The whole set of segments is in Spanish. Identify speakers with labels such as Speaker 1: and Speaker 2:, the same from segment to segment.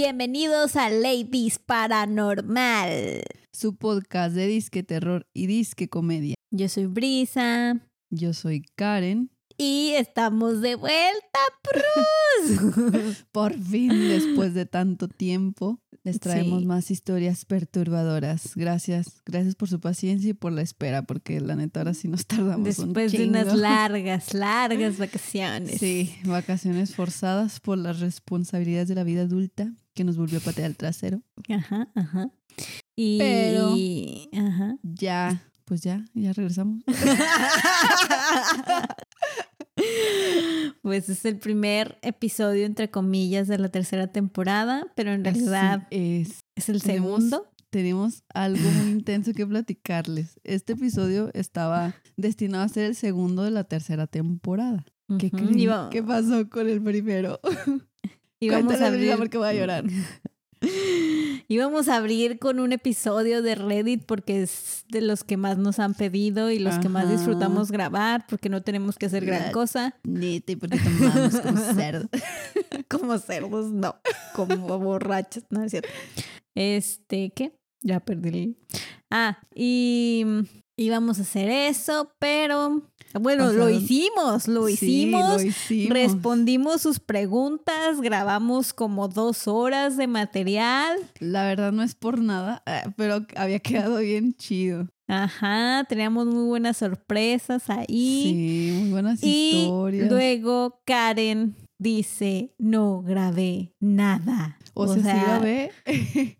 Speaker 1: Bienvenidos a Ladies Paranormal.
Speaker 2: Su podcast de disque terror y disque comedia.
Speaker 1: Yo soy Brisa.
Speaker 2: Yo soy Karen.
Speaker 1: Y estamos de vuelta, Prus.
Speaker 2: Por fin, después de tanto tiempo, les traemos
Speaker 1: Sí.
Speaker 2: más historias perturbadoras. Gracias, gracias por su paciencia y por la espera, porque la neta ahora sí nos tardamos un
Speaker 1: Después de unas largas, largas vacaciones.
Speaker 2: Sí, vacaciones forzadas por las responsabilidades de la vida adulta que nos volvió a patear el trasero.
Speaker 1: Ajá, ajá. Y.
Speaker 2: Pero-
Speaker 1: Ajá.
Speaker 2: Ya, pues ya, ya regresamos.
Speaker 1: Pues es el primer episodio, entre comillas, de la tercera temporada, pero en realidad
Speaker 2: es.
Speaker 1: es el segundo.
Speaker 2: tenemos algo muy intenso que platicarles. Este episodio estaba destinado a ser el segundo de la tercera temporada. ¿Qué creen?
Speaker 1: Iba-
Speaker 2: ¿Qué pasó con el primero?
Speaker 1: íbamos a
Speaker 2: Cuéntales, Brisa,
Speaker 1: abrir
Speaker 2: porque voy a llorar.
Speaker 1: Íbamos a abrir con un episodio de Reddit porque es de los que más nos han pedido y los que más disfrutamos grabar porque no tenemos que hacer gran
Speaker 2: La-
Speaker 1: cosa.
Speaker 2: Neta, ¿y por qué tomamos como cerdo?
Speaker 1: Como cerdos, no. Como borrachos, no es cierto. Este, ¿qué? Ya perdí. el- Ah, y íbamos a hacer eso, pero bueno, lo hicimos, lo
Speaker 2: Sí,
Speaker 1: hicimos.
Speaker 2: lo hicimos.
Speaker 1: Respondimos sus preguntas, grabamos como dos horas de material.
Speaker 2: La verdad no es por nada, eh, pero había quedado bien chido.
Speaker 1: Ajá, teníamos muy buenas sorpresas ahí.
Speaker 2: sí, muy buenas
Speaker 1: y
Speaker 2: historias.
Speaker 1: luego Karen dice, no grabé nada.
Speaker 2: O, sea, sí grabé,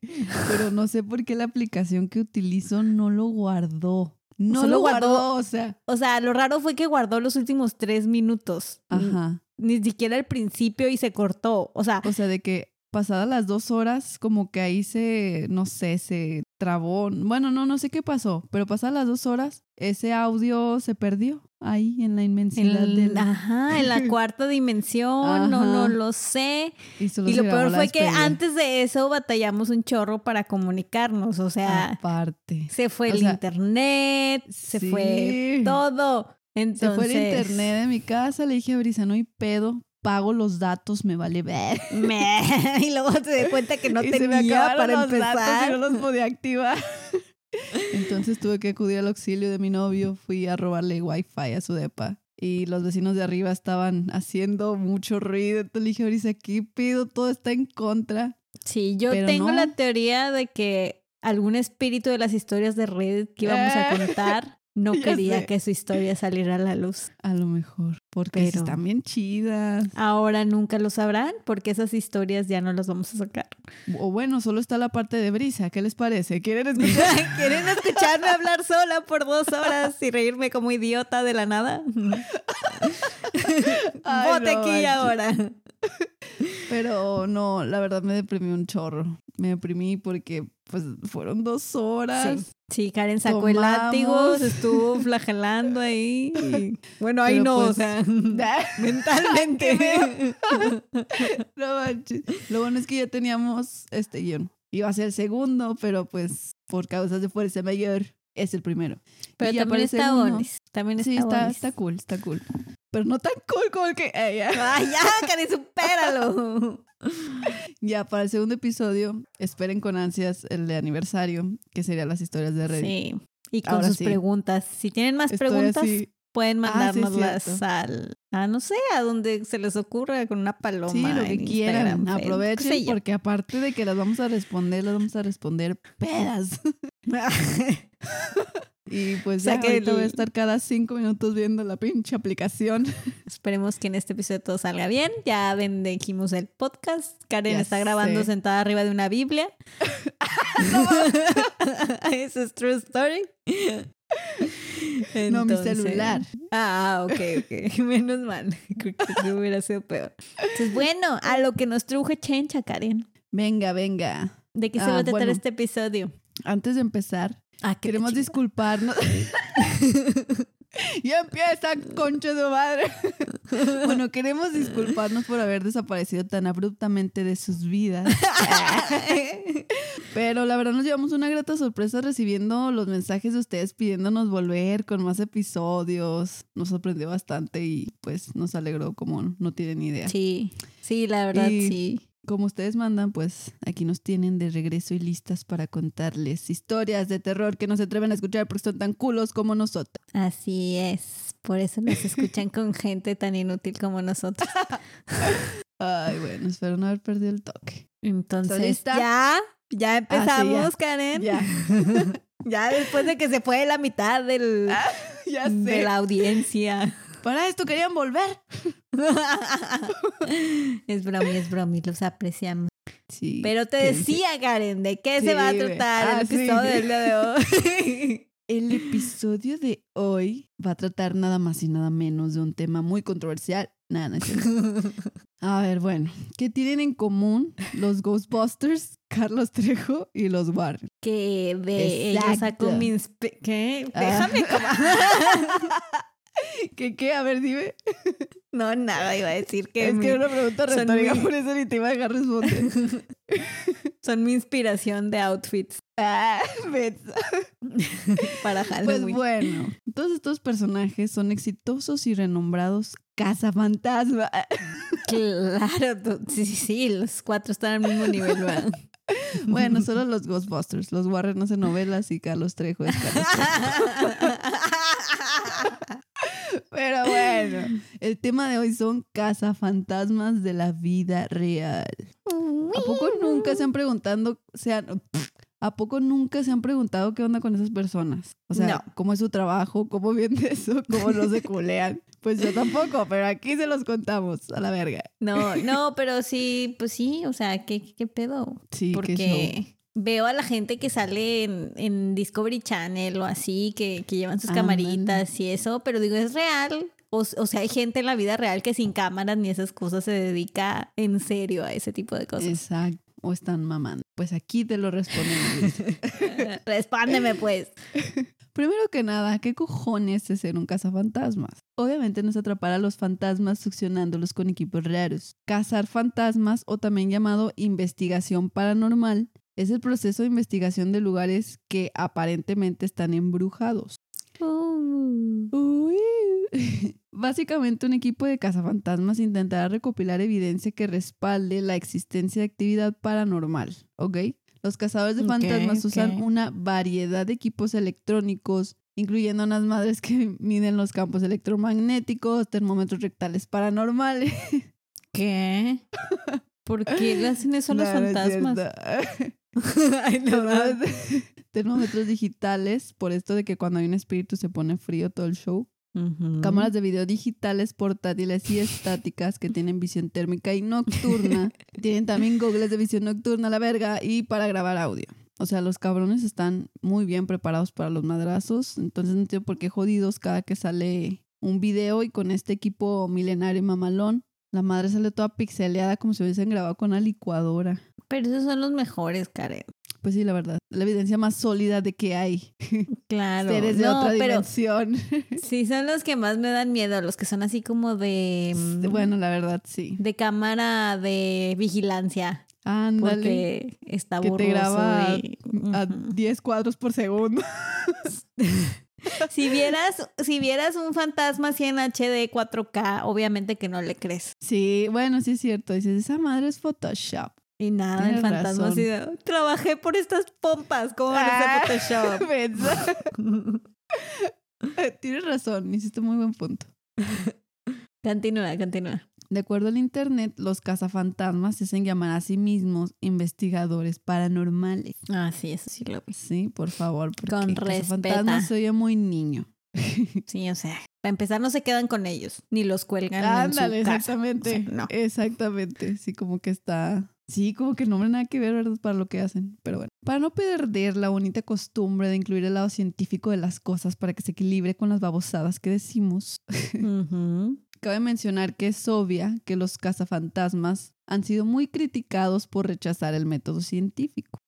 Speaker 2: pero no sé por qué la aplicación que utilizo no lo guardó. No
Speaker 1: Solo
Speaker 2: lo
Speaker 1: guardó-
Speaker 2: guardó, o sea.
Speaker 1: o sea, lo raro fue que guardó los últimos tres minutos.
Speaker 2: Ajá.
Speaker 1: Ni siquiera al principio y se cortó. O sea,
Speaker 2: O sea, de que pasadas las dos horas, como que ahí se, no sé, se trabó. Bueno, no, no sé qué pasó, pero pasadas las dos horas, ese audio se perdió ahí en la
Speaker 1: en,
Speaker 2: inmensidad del...
Speaker 1: ajá, en la cuarta dimensión, no, no lo sé.
Speaker 2: Y, se
Speaker 1: lo peor fue que antes de eso batallamos un chorro para comunicarnos. O sea,
Speaker 2: Aparte.
Speaker 1: se fue
Speaker 2: o
Speaker 1: el
Speaker 2: sea,
Speaker 1: internet, se fue todo.
Speaker 2: Se
Speaker 1: Entonces,
Speaker 2: fue el internet de mi casa, le dije a Brisa, no hay pedo, pago los datos, me vale ver.
Speaker 1: y luego se dio cuenta que no
Speaker 2: Y se me
Speaker 1: tenía para
Speaker 2: los datos
Speaker 1: empezar.
Speaker 2: y no los podía activar. Entonces tuve que acudir al auxilio de mi novio, fui a robarle wifi a su depa. Y los vecinos de arriba estaban haciendo mucho ruido. Entonces le dije, Brisa, ¿qué pido? Todo está en contra.
Speaker 1: Sí, yo
Speaker 2: Pero
Speaker 1: tengo
Speaker 2: no.
Speaker 1: la teoría de que algún espíritu de las historias de Reddit que íbamos a contar no
Speaker 2: ya
Speaker 1: quería
Speaker 2: sé.
Speaker 1: que su historia saliera a la luz.
Speaker 2: A lo mejor, porque
Speaker 1: Pero-
Speaker 2: están bien chidas.
Speaker 1: Ahora nunca lo sabrán porque esas historias ya no las vamos a sacar.
Speaker 2: O bueno, solo está la parte de Brisa. ¿Qué les parece? ¿Quieren escuchar?
Speaker 1: ¿Quieren escucharme hablar sola por dos horas y reírme como idiota de la nada?
Speaker 2: Ay,
Speaker 1: Vote
Speaker 2: no
Speaker 1: aquí
Speaker 2: manches.
Speaker 1: ahora.
Speaker 2: Pero no, la verdad me deprimí un chorro. Me deprimí porque pues fueron dos horas.
Speaker 1: Sí. Sí, Karen sacó el látigo, se estuvo flagelando ahí. y- Bueno, ahí
Speaker 2: Pero,
Speaker 1: no, o
Speaker 2: pues,
Speaker 1: sea, mentalmente.
Speaker 2: No manches. Lo bueno es que ya teníamos este guion. Iba a ser el segundo, pero pues por causas de fuerza mayor es el primero.
Speaker 1: Pero también está bonis. También está
Speaker 2: Sí, está, está cool, está cool. Pero no tan cool como el que ella.
Speaker 1: Ay, ya, Karen, supéralo.
Speaker 2: Ya para el segundo episodio, esperen con ansias el de aniversario, que serían las historias de Reddit.
Speaker 1: Sí. Y con
Speaker 2: Ahora
Speaker 1: sus
Speaker 2: sí.
Speaker 1: preguntas. Si tienen más
Speaker 2: Estoy
Speaker 1: preguntas,
Speaker 2: así-
Speaker 1: pueden
Speaker 2: Ah, sí,
Speaker 1: mandárnoslas
Speaker 2: cierto.
Speaker 1: al. A no sé, a donde se les ocurra con una paloma.
Speaker 2: Sí, lo que quieran.
Speaker 1: Instagram,
Speaker 2: Aprovechen porque aparte de que las vamos a responder, las vamos a responder pedas. Y pues
Speaker 1: O sea
Speaker 2: ya
Speaker 1: que
Speaker 2: ahorita voy a
Speaker 1: el-
Speaker 2: estar cada cinco minutos viendo la pinche aplicación.
Speaker 1: Esperemos que en este episodio todo salga bien. Ya bendijimos el podcast. Karen
Speaker 2: Ya
Speaker 1: está grabando
Speaker 2: sé.
Speaker 1: sentada arriba de una Biblia. Eso es true story.
Speaker 2: No, mi celular.
Speaker 1: Ah, ok, ok. Menos mal. Creo que hubiera sido peor. Entonces, bueno, a lo que nos truje Chencha, Karen.
Speaker 2: Venga, venga.
Speaker 1: ¿De qué se
Speaker 2: Ah,
Speaker 1: va a tratar este episodio?
Speaker 2: Antes de empezar,
Speaker 1: Ah,
Speaker 2: queremos
Speaker 1: chingada.
Speaker 2: disculparnos. ya empieza, concha de madre. bueno, queremos disculparnos por haber desaparecido tan abruptamente de sus vidas. Pero la verdad nos llevamos una grata sorpresa recibiendo los mensajes de ustedes pidiéndonos volver con más episodios. Nos sorprendió bastante y pues nos alegró como no tienen idea.
Speaker 1: Sí, sí, la verdad,
Speaker 2: Y-
Speaker 1: sí.
Speaker 2: Como ustedes mandan, pues aquí nos tienen de regreso y listas para contarles historias de terror que no se atreven a escuchar porque son tan culos como nosotros.
Speaker 1: Así es. Por eso nos escuchan con gente tan inútil como nosotros.
Speaker 2: Ay, bueno, espero no haber perdido el toque.
Speaker 1: Entonces, ya, ya empezamos,
Speaker 2: ya.
Speaker 1: Karen.
Speaker 2: Ya,
Speaker 1: Ya después de que se fue la mitad del,
Speaker 2: ya
Speaker 1: de la audiencia.
Speaker 2: Para esto querían volver.
Speaker 1: es bromi, es bromi, los apreciamos.
Speaker 2: Sí.
Speaker 1: Pero te decía, Karen, ¿de qué se va a tratar
Speaker 2: ah,
Speaker 1: el
Speaker 2: sí.
Speaker 1: episodio del día de hoy?
Speaker 2: El episodio de hoy va a tratar nada más y nada menos de un tema muy controversial. Nada, no cierto. A ver, bueno, ¿qué tienen en común los Ghostbusters, Carlos Trejo y los Warren?
Speaker 1: que de
Speaker 2: Exacto.
Speaker 1: saco mi ¿Qué?
Speaker 2: Ah. ¿Qué qué? A ver, dime.
Speaker 1: No, nada, iba a decir que,
Speaker 2: es
Speaker 1: mi-
Speaker 2: que era una pregunta retórica,
Speaker 1: mi-
Speaker 2: por eso ni te iba a dejar responder.
Speaker 1: son mi inspiración de outfits
Speaker 2: ah,
Speaker 1: para
Speaker 2: Pues
Speaker 1: Halloween.
Speaker 2: bueno, todos estos personajes son exitosos y renombrados cazafantasma.
Speaker 1: Claro, sí, sí, sí, los cuatro están al mismo nivel, ¿verdad?
Speaker 2: Bueno, solo los Ghostbusters. Los Warren hacen novelas y Carlos Trejo es Carlos Pero bueno, el tema de hoy son cazafantasmas de la vida real. ¿A poco nunca se han preguntado, se han- ¿a poco nunca se han preguntado qué onda con esas personas? O sea,
Speaker 1: No.
Speaker 2: ¿cómo es su trabajo? ¿Cómo viene eso? ¿Cómo no se culean? Pues yo tampoco, pero aquí se los contamos, a la verga.
Speaker 1: No, no, pero sí, pues sí, o sea, ¿qué, qué pedo?
Speaker 2: Sí.
Speaker 1: Porque veo a la gente que sale en, en Discovery Channel o así, que, que llevan sus
Speaker 2: Ándale.
Speaker 1: camaritas y eso, pero digo, es real. O, o sea, hay gente en la vida real que sin cámaras ni esas cosas se dedica en serio a ese tipo de cosas.
Speaker 2: Exacto. O están mamando. Pues aquí te lo respondemos. Luis.
Speaker 1: Respóndeme, pues.
Speaker 2: Primero que nada, ¿qué cojones es ser un cazafantasmas? Obviamente no es atrapar a los fantasmas succionándolos con equipos raros. Cazar fantasmas, o también llamado investigación paranormal, es el proceso de investigación de lugares que aparentemente están embrujados. Uy. Básicamente un equipo de cazafantasmas intentará recopilar evidencia que respalde la existencia de actividad paranormal, ¿ok? Los cazadores de fantasmas usan una variedad de equipos electrónicos, incluyendo unas madres que miden los campos electromagnéticos, termómetros rectales paranormales.
Speaker 1: ¿Qué? ¿Por qué le hacen eso a los
Speaker 2: No,
Speaker 1: fantasmas? Ay, no,
Speaker 2: termómetros, digitales, por esto de que cuando hay un espíritu se pone frío todo el show. Cámaras de video digitales, portátiles y estáticas que tienen visión térmica y nocturna. tienen también gogles de visión nocturna, la verga, y para grabar audio. O sea, los cabrones están muy bien preparados para los madrazos. Entonces no entiendo por qué jodidos cada que sale un video y con este equipo milenario mamalón. La madre sale toda pixeleada como si hubiesen grabado con una licuadora.
Speaker 1: Pero esos son los mejores, Karen.
Speaker 2: Pues sí, la verdad. La evidencia más sólida de que hay
Speaker 1: Claro.
Speaker 2: seres de
Speaker 1: no,
Speaker 2: otra
Speaker 1: pero
Speaker 2: dimensión.
Speaker 1: sí son los que más me dan miedo, los que son así como de mm,
Speaker 2: bueno, la verdad, sí.
Speaker 1: de cámara de vigilancia,
Speaker 2: Ándale.
Speaker 1: porque está
Speaker 2: que te graba
Speaker 1: y-
Speaker 2: a
Speaker 1: Ujú.
Speaker 2: 10 cuadros por segundo.
Speaker 1: Si vieras si vieras un fantasma así en HD 4K, obviamente que no le crees.
Speaker 2: Sí, bueno, sí es cierto. Dices, esa madre es Photoshop.
Speaker 1: Y nada, el
Speaker 2: Tienes
Speaker 1: fantasma
Speaker 2: razón.
Speaker 1: así de, trabajé por estas pompas, ¿cómo van a
Speaker 2: Ah,
Speaker 1: hacer Photoshop?
Speaker 2: Pensa. Tienes razón, hiciste muy buen punto.
Speaker 1: continúa, continúa.
Speaker 2: De acuerdo al internet, los cazafantasmas se hacen llamar a sí mismos investigadores paranormales.
Speaker 1: Ah, sí, eso sí lo vi.
Speaker 2: Sí, por favor, porque
Speaker 1: Con
Speaker 2: cazafantasmas se oye muy niño.
Speaker 1: Sí, o sea, para empezar no se quedan con ellos, ni los cuelgan
Speaker 2: Ándale,
Speaker 1: en su casa.
Speaker 2: exactamente.
Speaker 1: O sea, no.
Speaker 2: Exactamente. Sí, como que está. Sí, como que no tiene nada que ver, ¿verdad? Para lo que hacen. Pero bueno. Para no perder la bonita costumbre de incluir el lado científico de las cosas para que se equilibre con las babosadas que decimos,
Speaker 1: Ujú.
Speaker 2: Cabe mencionar que es obvia que los cazafantasmas han sido muy criticados por rechazar el método científico,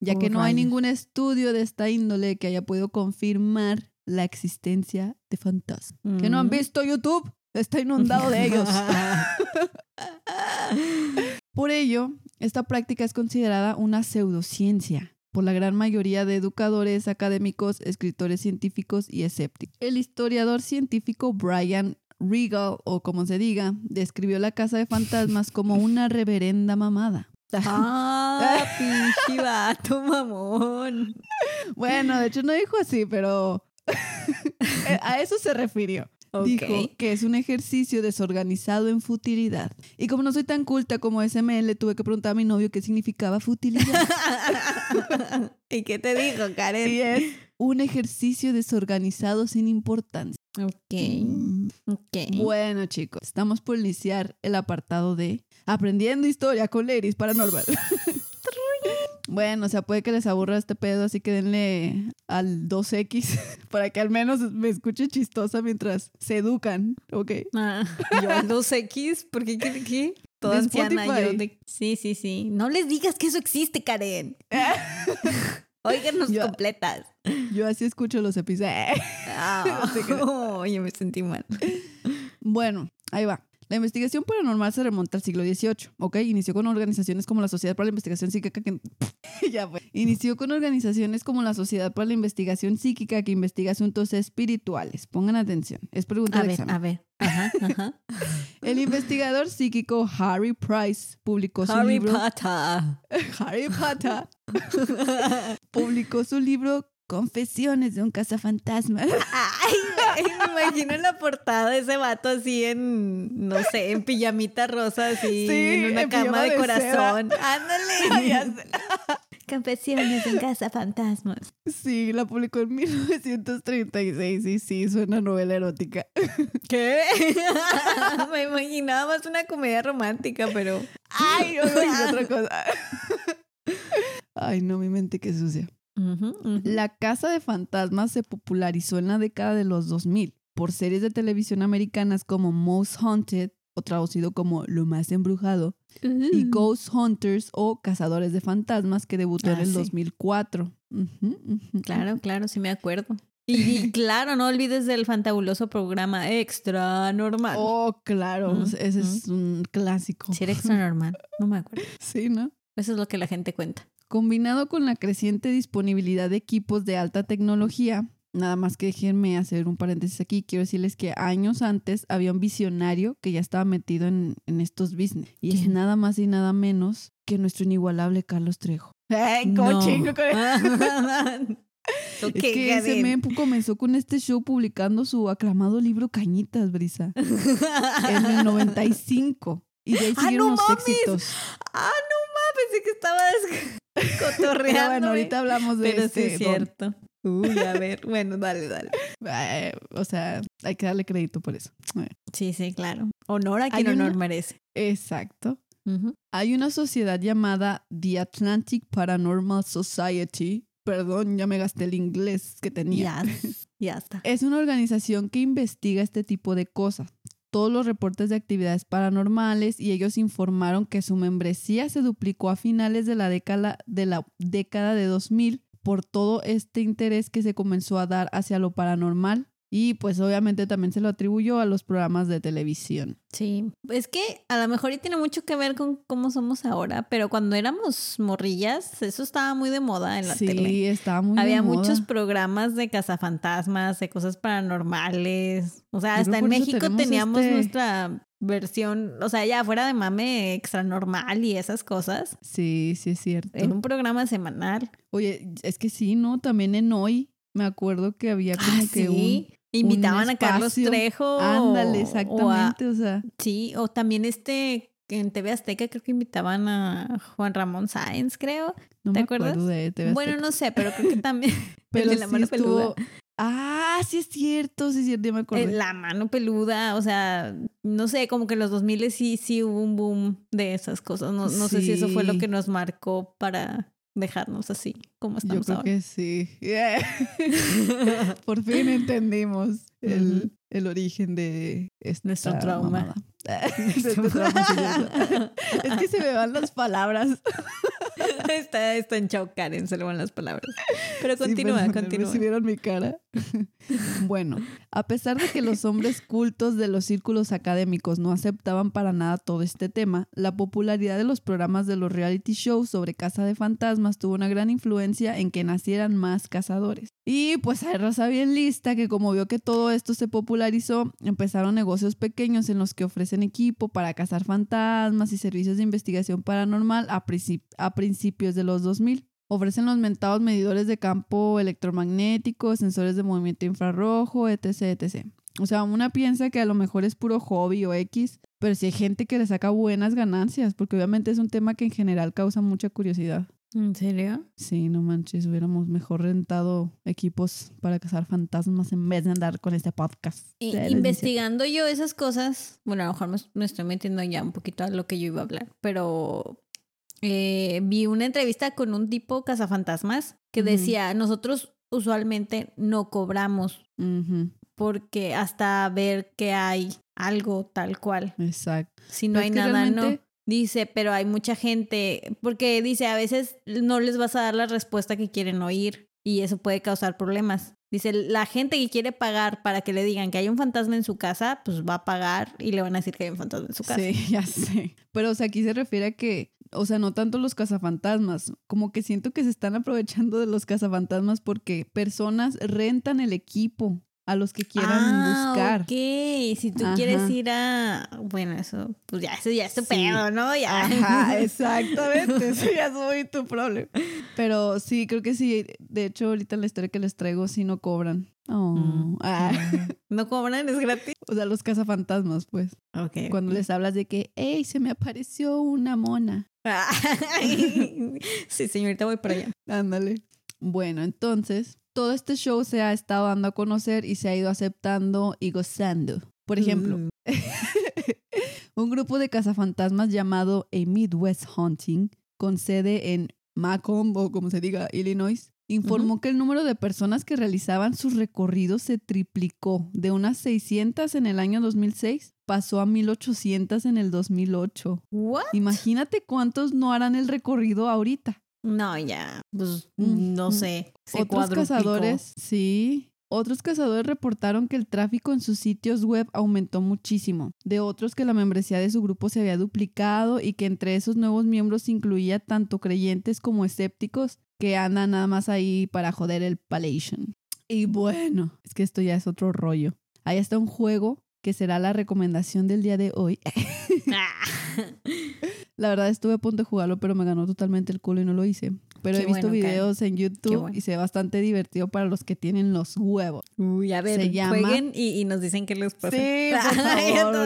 Speaker 2: ya
Speaker 1: Oh,
Speaker 2: que no hay
Speaker 1: rayos.
Speaker 2: ningún estudio de esta índole que haya podido confirmar la existencia de fantasmas. ¿Que no han
Speaker 1: Ujú.
Speaker 2: visto YouTube? Está inundado de ellos. Por ello, esta práctica es considerada una pseudociencia por la gran mayoría de educadores, académicos, escritores científicos y escépticos. El historiador científico Brian Regal, o como se diga, describió la casa de fantasmas como una reverenda mamada.
Speaker 1: Ah, pinche vato, mamón.
Speaker 2: Bueno, de hecho no dijo así, pero a eso se refirió. Dijo que es un ejercicio desorganizado en futilidad. Y como no soy tan culta como SML, tuve que preguntar a mi novio qué significaba futilidad.
Speaker 1: ¿Y qué te dijo,
Speaker 2: y
Speaker 1: Karen?
Speaker 2: es un ejercicio desorganizado sin importancia.
Speaker 1: Ok, ok.
Speaker 2: Bueno, chicos, estamos por iniciar el apartado de Aprendiendo Historia con Ladies Paranormal. bueno, o sea, puede que les aburra este pedo, así que denle al 2X para que al menos me escuche chistosa mientras se educan, ¿ok?
Speaker 1: Ah, yo al 2X, ¿por qué? ¿Qué? qué? Toda
Speaker 2: De
Speaker 1: anciana yo
Speaker 2: Spotify.
Speaker 1: de... Sí, sí, sí. No les digas que eso existe, Karen. Óiganos
Speaker 2: Yo-
Speaker 1: completas.
Speaker 2: Yo así escucho los episodios.
Speaker 1: Oye, me sentí mal.
Speaker 2: Bueno, ahí va. La investigación paranormal se remonta al siglo XVIII, ¿ok? Inició con organizaciones como la Sociedad para la Investigación Psíquica que... ya fue. Inició con organizaciones como la Sociedad para la Investigación Psíquica que investiga asuntos espirituales. Pongan atención. Es pregunta
Speaker 1: A
Speaker 2: de
Speaker 1: ver,
Speaker 2: examen.
Speaker 1: a ver. Ajá, ajá.
Speaker 2: El investigador psíquico Harry Price publicó su
Speaker 1: Harry
Speaker 2: libro...
Speaker 1: Potter.
Speaker 2: Harry Potter. publicó su libro Confesiones de un cazafantasmas.
Speaker 1: Ay, me imagino la portada de ese vato así en, no sé, en pijamita rosa, así,
Speaker 2: Sí,
Speaker 1: en una
Speaker 2: en
Speaker 1: cama de
Speaker 2: de
Speaker 1: corazón. Ándale. Confesiones en casa fantasmas.
Speaker 2: Sí, la publicó en 1936 y sí, suena novela erótica.
Speaker 1: ¿Qué? me imaginaba más una comedia romántica, pero.
Speaker 2: Ay, otra cosa. Ay, no, mi mente qué sucia. La casa de fantasmas se popularizó en la década de los 2000 por series de televisión americanas como Most Haunted, o traducido como Lo más embrujado, y
Speaker 1: Uh.
Speaker 2: Ghost Hunters o Cazadores de Fantasmas, que debutó en
Speaker 1: Ah,
Speaker 2: el
Speaker 1: sí.
Speaker 2: 2004. Ujú, ujú.
Speaker 1: Claro, claro, sí me acuerdo. Y, claro, no olvides del fantabuloso programa Extra Normal.
Speaker 2: Oh, claro,
Speaker 1: Mm,
Speaker 2: ese es un clásico.
Speaker 1: Si era extra normal, no me acuerdo.
Speaker 2: Sí, ¿no?
Speaker 1: Eso es lo que la gente cuenta.
Speaker 2: Combinado con la creciente disponibilidad de equipos de alta tecnología, nada más que déjenme hacer un paréntesis aquí, quiero decirles que años antes había un visionario que ya estaba metido en, en estos business. Y es nada más y nada menos que nuestro inigualable Carlos Trejo. ¡Ay,
Speaker 1: No.
Speaker 2: chingo Es que ese men comenzó con este show publicando su aclamado libro Cañitas, Brisa, en el 95. Y de ahí
Speaker 1: ¡Ah,
Speaker 2: siguieron
Speaker 1: no
Speaker 2: los
Speaker 1: mames!
Speaker 2: éxitos.
Speaker 1: Ah, no mames, pensé que estabas cotorreando.
Speaker 2: Pero bueno, ahorita hablamos de
Speaker 1: Pero
Speaker 2: este
Speaker 1: sí es
Speaker 2: don.
Speaker 1: cierto. Uy, a ver, bueno, dale, dale.
Speaker 2: Eh, o sea, hay que darle crédito por eso. Eh,
Speaker 1: Sí, sí, claro. Honor a
Speaker 2: Hay
Speaker 1: quien honor
Speaker 2: una-
Speaker 1: merece.
Speaker 2: Exacto. Hay una sociedad llamada The Atlantic Paranormal Society. Perdón, ya me gasté el inglés que tenía.
Speaker 1: Ya, ya está.
Speaker 2: Es una organización que investiga este tipo de cosas. Todos los reportes de actividades paranormales y ellos informaron que su membresía se duplicó a finales de la década de, la década de 2000 por todo este interés que se comenzó a dar hacia lo paranormal y pues obviamente también se lo atribuyó a los programas de televisión.
Speaker 1: Sí, es que a lo mejor y tiene mucho que ver con cómo somos ahora, pero cuando éramos morrillas, eso estaba muy de moda en la
Speaker 2: sí,
Speaker 1: tele.
Speaker 2: estaba muy de
Speaker 1: Había
Speaker 2: moda.
Speaker 1: muchos programas de cazafantasmas, de cosas paranormales. O sea, hasta en México teníamos
Speaker 2: este-
Speaker 1: nuestra versión, o sea, ya fuera de mame extra normal y esas cosas.
Speaker 2: Sí, sí es cierto.
Speaker 1: Era un programa semanal.
Speaker 2: Oye, es que sí, ¿no? También en hoy me acuerdo que había como
Speaker 1: Ah,
Speaker 2: que
Speaker 1: sí. Invitaban a Carlos. Trejo.
Speaker 2: Ándale,
Speaker 1: o a-
Speaker 2: exactamente, o sea...
Speaker 1: sí, o también este, en TV Azteca creo que invitaban a Juan Ramón Sáenz, creo.
Speaker 2: No
Speaker 1: ¿Te
Speaker 2: me
Speaker 1: acuerdas?
Speaker 2: acuerdo de TV
Speaker 1: Bueno, no sé, pero creo que también.
Speaker 2: pero
Speaker 1: el de la
Speaker 2: sí
Speaker 1: mano
Speaker 2: estuvo...
Speaker 1: peluda.
Speaker 2: Ah, sí es cierto, sí es cierto, ya me.
Speaker 1: Eh, La mano peluda, o sea, no sé, como que en los 2000 sí, sí hubo un boom de esas cosas. No, no sé si eso fue lo que nos marcó para dejarnos así como
Speaker 2: Yo
Speaker 1: estamos
Speaker 2: creo
Speaker 1: ahora.
Speaker 2: que sí. Por fin entendimos el,
Speaker 1: Ujú.
Speaker 2: el origen de esta
Speaker 1: Nuestro trauma.
Speaker 2: Nuestro trauma, sí, es que se me van las palabras.
Speaker 1: está, está en Karen, se le van las palabras. Pero
Speaker 2: Sí,
Speaker 1: continúa,
Speaker 2: perdónenme,
Speaker 1: continúa.
Speaker 2: Si vieron mi cara. Bueno, a pesar de que los hombres cultos de los círculos académicos no aceptaban para nada todo este tema, la popularidad de los programas de los reality shows sobre caza de fantasmas tuvo una gran influencia en que nacieran más cazadores. Y pues hay raza bien lista que como vio que todo esto se popularizó, empezaron negocios pequeños en los que ofrecen equipo para cazar fantasmas y servicios de investigación paranormal a, a principios de los 2000. Ofrecen los mentados medidores de campo electromagnético, sensores de movimiento infrarrojo, etc, etc. O sea, una piensa que a lo mejor es puro hobby o X, pero sí hay gente que le saca buenas ganancias, porque obviamente es un tema que en general causa mucha curiosidad.
Speaker 1: ¿En serio?
Speaker 2: Sí, no manches, hubiéramos mejor rentado equipos para cazar fantasmas en vez de andar con este podcast.
Speaker 1: Y- investigando yo esas cosas, bueno, a lo mejor me, me estoy metiendo ya un poquito a lo que yo iba a hablar, pero eh, vi una entrevista con un tipo cazafantasmas que decía, nosotros usualmente no cobramos porque hasta ver que hay algo tal cual.
Speaker 2: exacto.
Speaker 1: Si no hay nada, no. Dice, pero hay mucha gente, porque dice, a veces no les vas a dar la respuesta que quieren oír y eso puede causar problemas. Dice, la gente que quiere pagar para que le digan que hay un fantasma en su casa, pues va a pagar y le van a decir que hay un fantasma en su casa.
Speaker 2: Sí, ya sé. Pero, o sea, aquí se refiere a que, o sea, no tanto los cazafantasmas, como que siento que se están aprovechando de los cazafantasmas porque personas rentan el equipo a los que quieran
Speaker 1: ah,
Speaker 2: buscar.
Speaker 1: ok. Si tú quieres ir a... Bueno, eso, pues ya, eso ya es tu
Speaker 2: Sí.
Speaker 1: pedo, ¿no? Ya.
Speaker 2: Ajá, exactamente. Eso ya es muy tu problema. Pero sí, creo que sí. De hecho, ahorita la historia que les traigo, sí no cobran. Oh,
Speaker 1: Mm.
Speaker 2: ah.
Speaker 1: ¿No cobran? ¿Es gratis?
Speaker 2: O sea, los cazafantasmas, pues.
Speaker 1: Ok.
Speaker 2: Cuando les hablas de que, hey, se me apareció una mona.
Speaker 1: sí, señorita, voy para allá.
Speaker 2: Ándale. Bueno, entonces, todo este show se ha estado dando a conocer y se ha ido aceptando y gozando. Por ejemplo,
Speaker 1: Mm.
Speaker 2: un grupo de cazafantasmas llamado A Midwest Hunting, con sede en Macomb o como se diga, Illinois, informó que el número de personas que realizaban sus recorridos se triplicó. De unas 600 en el año 2006, pasó a 1800 en el 2008.
Speaker 1: ¿What?
Speaker 2: Imagínate cuántos no harán el recorrido ahorita.
Speaker 1: No, ya, pues
Speaker 2: Mm,
Speaker 1: no
Speaker 2: mm.
Speaker 1: sé. Se
Speaker 2: Otros
Speaker 1: cuadruplicó.
Speaker 2: cazadores, sí. Otros cazadores reportaron que el tráfico en sus sitios web aumentó muchísimo. De otros que la membresía de su grupo se había duplicado y que entre esos nuevos miembros incluía tanto creyentes como escépticos que andan nada más ahí para joder el Palation. Y bueno, es que esto ya es otro rollo. Ahí está un juego que será la recomendación del día de hoy. La verdad estuve a punto de jugarlo, pero me ganó totalmente el culo y no lo hice. Pero
Speaker 1: Qué
Speaker 2: he visto
Speaker 1: bueno, Karen.
Speaker 2: videos en YouTube
Speaker 1: bueno.
Speaker 2: y se ve bastante divertido para los que tienen los huevos.
Speaker 1: Uy, a ver,
Speaker 2: Se llama-
Speaker 1: jueguen y, y nos dicen qué les pasa.
Speaker 2: Sí, por favor,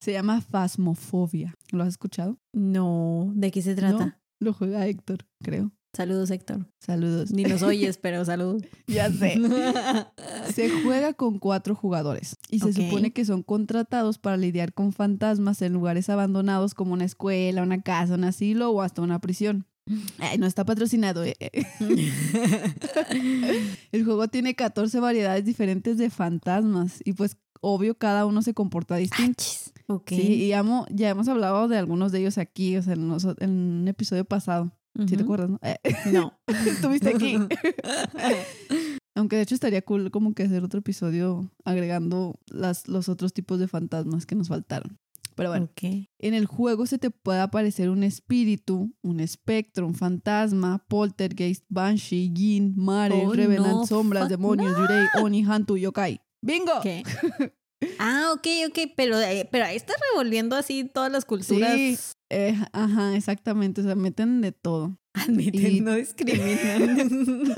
Speaker 2: Se llama Phasmophobia. ¿Lo has escuchado?
Speaker 1: No, ¿de qué se trata?
Speaker 2: No. Lo juega Héctor, creo.
Speaker 1: Saludos, Héctor.
Speaker 2: Saludos.
Speaker 1: Ni nos oyes, pero saludos.
Speaker 2: Ya sé. Se juega con cuatro jugadores y se supone que son contratados para lidiar con fantasmas en lugares abandonados como una escuela, una casa, un asilo o hasta una prisión. Ay, no está patrocinado. eh. El juego tiene 14 variedades diferentes de fantasmas y pues obvio cada uno se comporta distinto.
Speaker 1: Achis. Ok.
Speaker 2: Sí, y amo- ya hemos hablado de algunos de ellos aquí, o sea, en, en un episodio pasado. ¿Sí te acuerdas? no? Eh,
Speaker 1: No.
Speaker 2: Estuviste aquí. Aunque de hecho estaría cool como que hacer otro episodio agregando las, los otros tipos de fantasmas que nos faltaron. Pero bueno,
Speaker 1: Ok.
Speaker 2: en el juego se te puede aparecer un espíritu, un espectro, un fantasma, poltergeist, banshee, yin, mare,
Speaker 1: Oh,
Speaker 2: revenant,
Speaker 1: no,
Speaker 2: sombras, demonios, yurei, oni, hantu, yokai. ¡Bingo!
Speaker 1: ¿Qué? Ah, ok, ok, pero, eh, pero ahí está revolviendo así todas las culturas.
Speaker 2: Sí. Eh, ajá, exactamente. O sea, meten de todo.
Speaker 1: Admiten,
Speaker 2: Y-
Speaker 1: no discriminan.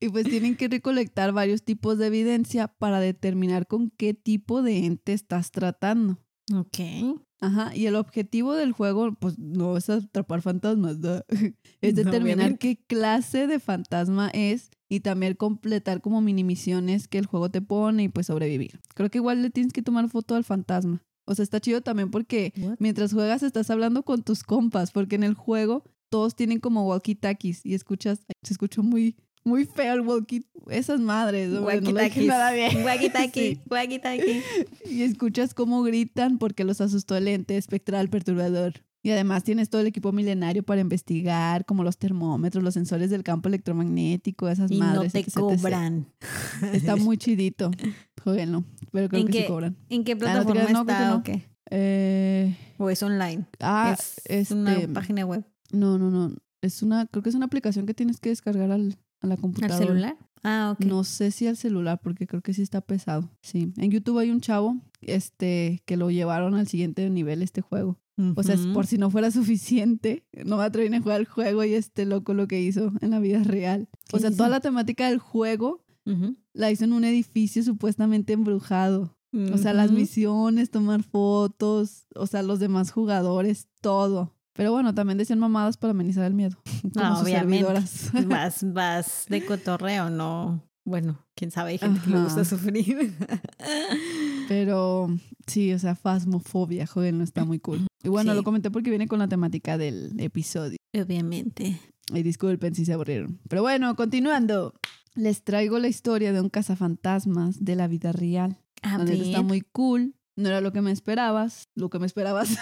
Speaker 2: Y pues tienen que recolectar varios tipos de evidencia para determinar con qué tipo de ente estás tratando.
Speaker 1: ok.
Speaker 2: Ajá, y el objetivo del juego, pues no es atrapar fantasmas, ¿no? es determinar qué clase de fantasma es y también completar como mini misiones que el juego te pone y pues sobrevivir. Creo que igual le tienes que tomar foto al fantasma. O sea, está chido también porque mientras juegas estás hablando con tus compas, porque en el juego todos tienen como walkie-talkies y escuchas, se escuchó muy Muy feo el walkie. Esas madres. no
Speaker 1: Walkie-talkies.
Speaker 2: bien.
Speaker 1: Walkie-talkie,
Speaker 2: Sí.
Speaker 1: walkie-talkie.
Speaker 2: Y escuchas cómo gritan porque los asustó el ente espectral perturbador. Y además tienes todo el equipo milenario para investigar, como los termómetros, los sensores del campo electromagnético, esas
Speaker 1: Y no
Speaker 2: madres.
Speaker 1: te
Speaker 2: etc, etc.
Speaker 1: cobran.
Speaker 2: Está muy chidito. Jóvenlo. Pero creo
Speaker 1: ¿En
Speaker 2: que sí cobran.
Speaker 1: ¿En qué
Speaker 2: Ah, no
Speaker 1: plataforma
Speaker 2: no,
Speaker 1: está
Speaker 2: no.
Speaker 1: o qué?
Speaker 2: Eh,
Speaker 1: ¿O es online?
Speaker 2: ah,
Speaker 1: es una página web.
Speaker 2: No, no, no. Es una, creo que es una aplicación que tienes que descargar al, a la
Speaker 1: ¿Al
Speaker 2: computadora.
Speaker 1: celular? Ah, ok.
Speaker 2: No sé si al celular, porque creo que sí está pesado. Sí. En YouTube hay un chavo este, que lo llevaron al siguiente nivel este juego. O sea, por si no fuera suficiente, no me atreven a jugar el juego y este loco lo que hizo en la vida real. O
Speaker 1: ¿Qué
Speaker 2: sea,
Speaker 1: hizo?
Speaker 2: toda la temática del juego La hizo en un edificio supuestamente embrujado. O sea, las misiones, tomar fotos, o sea, los demás jugadores, todo. Pero bueno, también decían mamadas para amenizar el miedo. Como
Speaker 1: No,
Speaker 2: sus
Speaker 1: obviamente.
Speaker 2: servidoras.
Speaker 1: Vas, vas de cotorreo, no. Bueno, quién sabe, hay gente que le gusta
Speaker 2: Ajá.
Speaker 1: sufrir.
Speaker 2: Pero sí, o sea, fasmofobia, joder, no está muy cool. Y bueno,
Speaker 1: Sí.
Speaker 2: lo comenté porque viene con la temática del episodio.
Speaker 1: Obviamente.
Speaker 2: Y disculpen si se aburrieron. Pero bueno, continuando. Les traigo la historia de un cazafantasmas de la vida real.
Speaker 1: A
Speaker 2: neta está muy cool. No era lo que me esperabas. Lo que me esperabas.